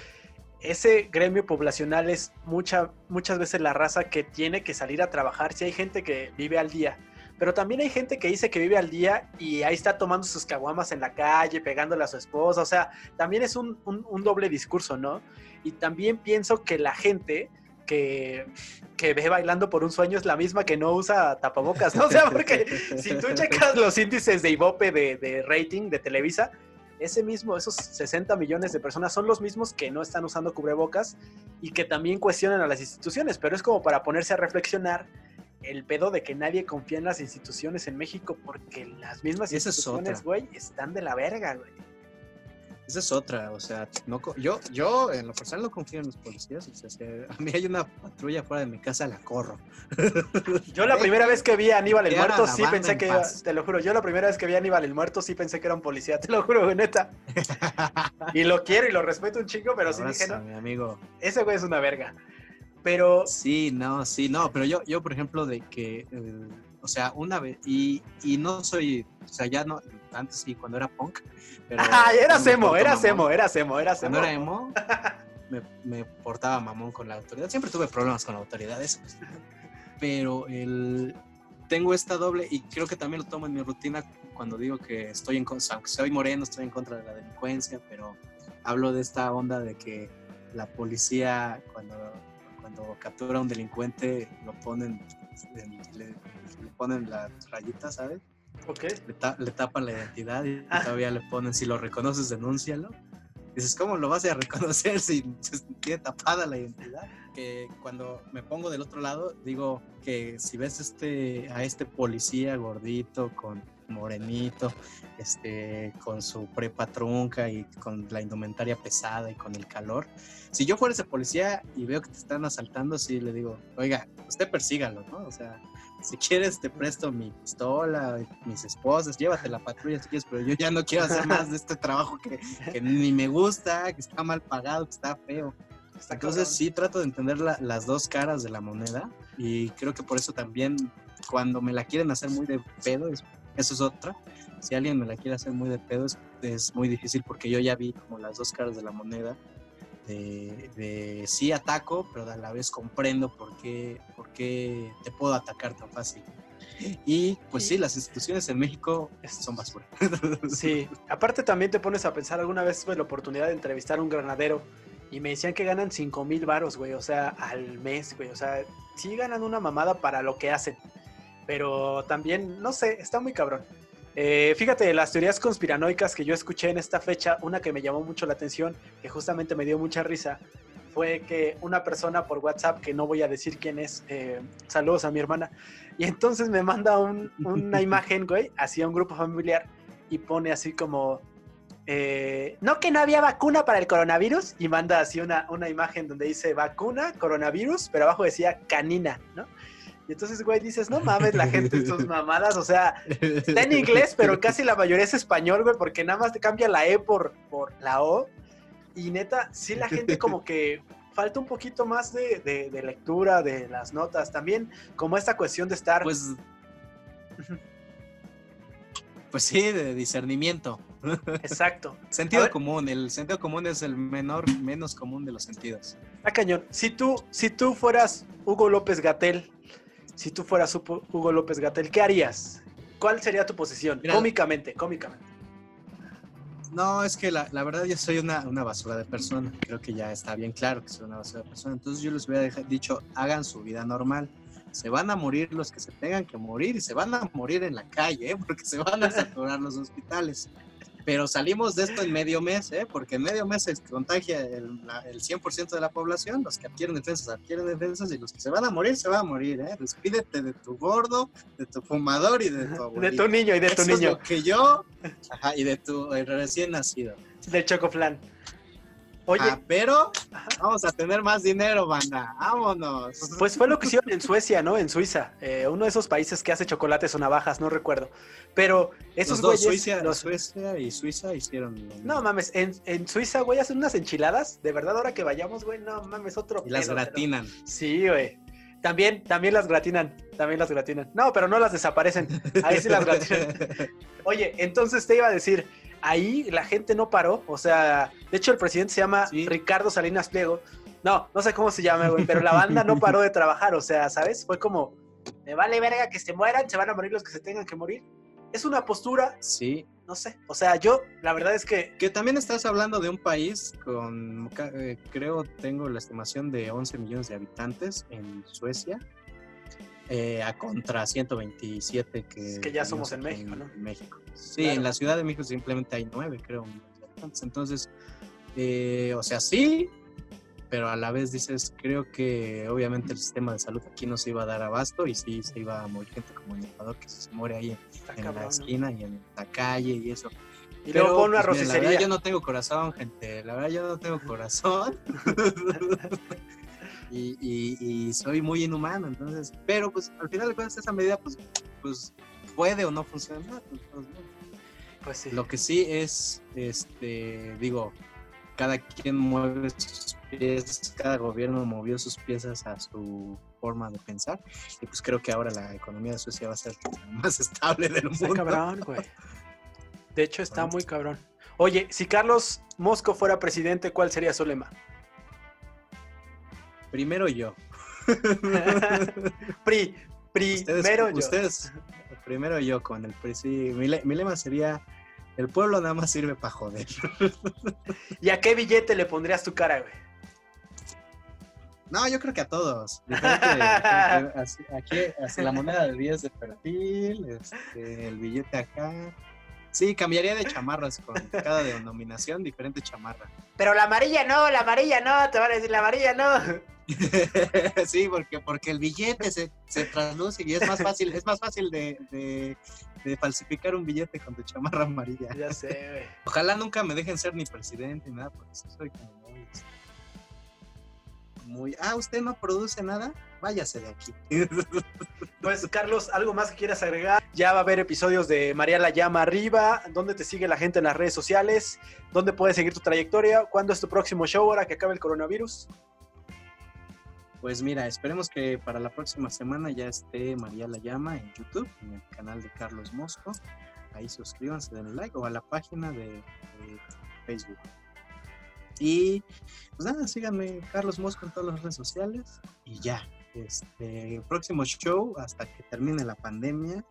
ese gremio poblacional es mucha, muchas veces la raza que tiene que salir a trabajar. Si hay gente que vive al día, pero también hay gente que dice que vive al día y ahí está tomando sus caguamas en la calle, pegándole a su esposa. O sea, también es un, un- doble discurso, ¿no? Y también pienso que la gente que, que ve bailando por un sueño es la misma que no usa tapabocas, ¿no? O sea, porque si tú checas los índices de Ibope de, de rating de Televisa, ese mismo, esos 60 millones de personas son los mismos que no están usando cubrebocas y que también cuestionan a las instituciones, pero es como para ponerse a reflexionar el pedo de que nadie confía en las instituciones en México porque las mismas instituciones, güey, están de la verga, güey. Esa es otra, o sea, no, yo, yo en lo personal no confío en los policías, o sea, si a mí hay una patrulla fuera de mi casa, la corro. Yo la primera vez que vi a Aníbal el muerto sí pensé en que, paz. te lo juro, yo la primera vez que vi a Aníbal el muerto sí pensé que era un policía, te lo juro, neta. Y lo quiero y lo respeto un chingo, pero sí dije, no, mi amigo. ese güey es una verga. Pero Sí, no, sí, no, pero yo, yo por ejemplo, de que, eh, o sea, una vez, y, y no soy, o sea, ya no, antes sí, cuando era punk, pero... Era emo, era emo, era emo, era Cuando emo. era emo, me, me portaba mamón con la autoridad. Siempre tuve problemas con la autoridad, eso. Pero el, tengo esta doble, y creo que también lo tomo en mi rutina cuando digo que estoy en contra, aunque soy moreno, estoy en contra de la delincuencia, pero hablo de esta onda de que la policía, cuando, cuando captura a un delincuente, lo ponen, en- le, le ponen la rayita, ¿sabes? Ok. le, ta- le tapan la identidad y Ah. todavía le ponen, si lo reconoces, denúncialo. Dices, ¿cómo lo vas a reconocer si tiene tapada la identidad? Que cuando me pongo del otro lado, digo que si ves este, a este policía gordito, con morenito, este, con su prepa trunca y con la indumentaria pesada y con el calor, si yo fuera ese policía y veo que te están asaltando, sí le digo, oiga, usted persígalo, ¿no? O sea, si quieres te presto mi pistola, mis esposas, llévate la patrulla si quieres, pero yo ya no quiero hacer más de este trabajo que, que ni me gusta, que está mal pagado, que está feo. Está Entonces cabrón. sí trato de entender la- las dos caras de la moneda y creo que por eso también cuando me la quieren hacer muy de pedo, es- eso es otra. Si alguien me la quiere hacer muy de pedo es, es muy difícil porque yo ya vi como las dos caras de la moneda. De, de sí ataco, pero a la vez comprendo por qué, por qué te puedo atacar tan fácil. Y pues sí, las instituciones en México son basura. Sí, aparte también te pones a pensar, alguna vez tuve la oportunidad de entrevistar a un granadero y me decían que ganan 5 mil varos, güey, o sea, al mes, güey, o sea, sí ganan una mamada para lo que hacen, pero también, no sé, está muy cabrón. Eh, fíjate, las teorías conspiranoicas que yo escuché en esta fecha, una que me llamó mucho la atención, que justamente me dio mucha risa, fue que una persona por WhatsApp, que no voy a decir quién es, eh, saludos a mi hermana, y entonces me manda un- una imagen, güey, hacia un grupo familiar y pone así como, eh, no que no había vacuna para el coronavirus, y manda así una, una imagen donde dice vacuna, coronavirus, pero abajo decía canina, ¿no? Y entonces, güey, dices, no mames, la gente en sus mamadas, o sea, está en inglés, pero casi la mayoría es español, güey, porque nada más te cambia la E por, por la O. Y neta, sí la gente como que falta un poquito más de, de- de lectura de las notas. También como esta cuestión de estar... Pues, pues sí, de discernimiento. exacto. Sentido ver. común, el sentido común es el menor, menos común de los sentidos. Está cañón. Si tú, si tú fueras Hugo López Gatel, si tú fueras Hugo López Gatel, ¿qué harías? ¿Cuál sería tu posición? Mira- cómicamente, cómicamente. No, es que la, la verdad yo soy una, una basura de persona. Creo que ya está bien claro que soy una basura de persona. Entonces yo les hubiera dicho, hagan su vida normal. Se van a morir los que se tengan que morir y se van a morir en la calle, ¿eh? porque se van a saturar los hospitales. Pero salimos de esto en medio mes, ¿eh? porque en medio mes se contagia el, la- el 100% de la población. Los que adquieren defensas adquieren defensas y los que se van a morir se van a morir. ¿eh? Despídete de tu gordo, de tu fumador y de tu De abuelito. tu niño y de tu Eso es niño, lo que yo, ajá, y de tu recién nacido. del chocoflan. Oye, Ah, pero vamos a tener más dinero, banda. Vámonos. Pues fue lo que hicieron en Suecia, ¿no? En Suiza. Eh, uno de esos países que hace chocolates o navajas, no recuerdo. Pero esos los dos, güeyes. Suiza, los- Suecia y Suiza hicieron. No mames, en, en Suiza, güey, hacen unas enchiladas. De verdad, ahora que vayamos, güey, no mames, otro. y las pero- gratinan. Sí, güey. También, también las gratinan. También las gratinan. No, pero no las desaparecen. Ahí sí las gratinan. Oye, entonces te iba a decir, ahí la gente no paró. O sea, de hecho, el presidente se llama Sí. Ricardo Salinas Pliego. No, no sé cómo se llama, güey, pero la banda no paró de trabajar. O sea, ¿sabes? Fue como, me vale verga que se mueran, se van a morir los que se tengan que morir. Es una postura, Sí. no sé. O sea, yo, la verdad es que Que también estás hablando de un país con, eh, creo, tengo la estimación de 11 millones de habitantes en Suecia, eh, a contra 127 que, Que ya somos en México, ¿no? México. Sí, Claro. en la Ciudad de México simplemente hay 9, creo. Entonces, eh, o sea, sí, pero a la vez dices, creo que obviamente el sistema de salud aquí no se iba a dar abasto y sí se iba a morir gente como en Ecuador que se muere ahí en, en la ¿no? esquina y en la calle y eso. Y luego pon una pues, mira, La rosticería. verdad yo no tengo corazón, gente. La verdad yo no tengo corazón. y, y- y soy muy inhumano, entonces. Pero pues al final de cuentas esa medida pues, pues puede o no funcionar. pues, sí. Lo que sí es, este, digo, cada quien mueve sus pies, cada gobierno movió sus piezas a su forma de pensar. Y pues creo que ahora la economía de Suecia va a ser la más estable del Está mundo. cabrón, güey. De hecho, está muy cabrón. Oye, si Carlos Mosco fuera presidente, ¿cuál sería su lema? Primero yo. Pri, Ustedes, primero yo. ustedes, primero yo con el PRI. Sí, mi, le- mi lema sería: el pueblo nada más sirve para joder. ¿Y a qué billete le pondrías tu cara, güey? No, yo creo que a todos. Así- aquí, así la moneda de 10 de perfil, este, el billete acá. Sí, cambiaría de chamarras con cada denominación, diferente chamarra. Pero la amarilla no, la amarilla no, te van a decir la amarilla no. sí, porque, porque el billete se, se trasluce y es más fácil, es más fácil de, de- de falsificar un billete con tu chamarra amarilla. Ya sé, güey. Ojalá nunca me dejen ser ni presidente ni nada, porque sí soy como muy. Ah, usted no produce nada, váyase de aquí. Pues, Carlos, ¿algo más que quieras agregar? Ya va a haber episodios de María la Llama arriba. ¿Dónde te sigue la gente en las redes sociales? ¿Dónde puedes seguir tu trayectoria? ¿Cuándo es tu próximo show ahora que acabe el coronavirus? Pues mira, esperemos que para la próxima semana ya esté María la Llama en YouTube, en el canal de Carlos Mosco. Ahí suscríbanse, denle like o a la página de, de Facebook. Y pues nada, síganme Carlos Mosco en todas las redes sociales y ya. Este el próximo show hasta que termine la pandemia.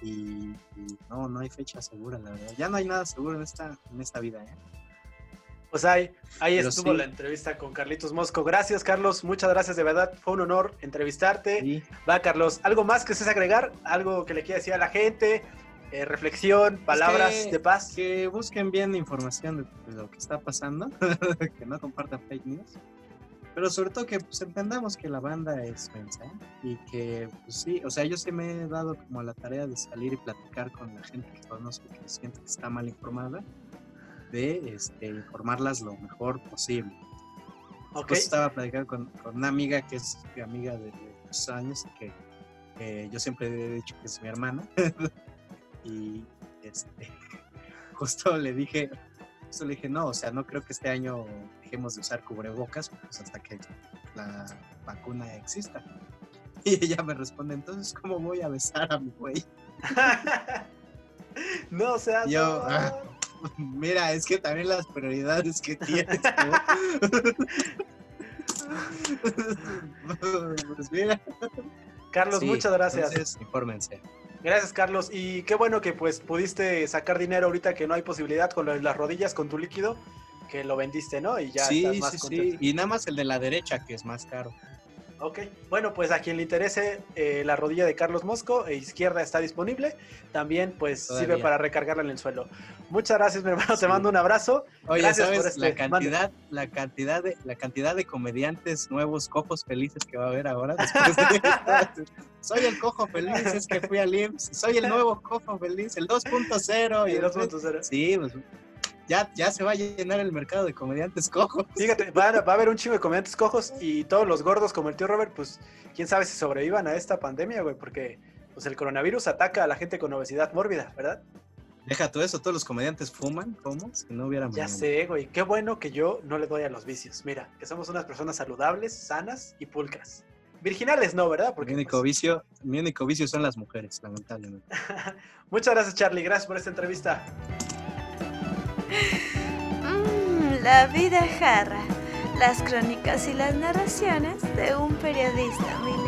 Y, y no, no hay fecha segura, la verdad. Ya no hay nada seguro en esta, en esta vida, ¿eh? Pues ahí, ahí Pero estuvo sí. la entrevista con Carlitos Mosco. Gracias, Carlos. Muchas gracias, de verdad. Fue un honor entrevistarte. Y Va, Carlos. ¿Algo más que estés agregar? ¿Algo que le quieras decir a la gente? Eh, reflexión, palabras que- de paz. que busquen bien información de, de lo que está pasando, que no compartan fake news, pero sobre todo que pues, entendamos que la banda es mensa ¿eh? y que pues sí, o sea, yo sí me he dado como la tarea de salir y platicar con la gente que conozco que siente que está mal informada, de este, informarlas lo mejor posible. Ok. Pues estaba platicando con, con una amiga que es mi amiga de muchos años y que eh, yo siempre he dicho que es mi hermana. y este, justo le dije, justo le dije, no, o sea, no creo que este año dejemos de usar cubrebocas pues, hasta que la vacuna exista. Y ella me responde, entonces, ¿cómo voy a besar a mi güey? no seas. Yo, no. ah. Mira, es que también las prioridades que tienes pues mira. Carlos, Sí, muchas gracias. Entonces, infórmense. Gracias, Carlos. Y qué bueno que pues pudiste sacar dinero ahorita que no hay posibilidad con las rodillas, con tu líquido, que lo vendiste, ¿no? Y ya sí, estás más sí, contento. sí. Y nada más el de la derecha, que es más caro. Ok, bueno, pues a quien le interese eh, la rodilla de Carlos Mosco, e izquierda está disponible. También pues Todavía. sirve para recargarla en el suelo. Muchas gracias, mi hermano. Te Sí. mando un abrazo. Oye, Gracias ¿sabes por este- la cantidad, la cantidad de, la cantidad de comediantes nuevos, cojos felices que va a haber ahora después de? Soy el cojo feliz, es que fui al IMSS. Soy el nuevo cojo feliz, el 2.0. Y el 2.0. Sí, pues ya, ya se va a llenar el mercado de comediantes cojos. Fíjate, va, a- va a haber un chingo de comediantes cojos y todos los gordos como el tío Robert, pues quién sabe si sobrevivan a esta pandemia, güey, porque pues el coronavirus ataca a la gente con obesidad mórbida, ¿verdad? Deja todo eso, todos los comediantes fuman, ¿cómo? Si no hubiera Ya sé, güey, qué bueno que yo no le doy a los vicios. Mira, que somos unas personas saludables, sanas y pulcras. Virginales no, ¿verdad? Porque, Mi único pues, vicio, mi único vicio son las mujeres, lamentablemente. Muchas gracias, Charlie. Gracias por esta entrevista. Mmm, la vida jarra. Las crónicas y las narraciones de un periodista milenio.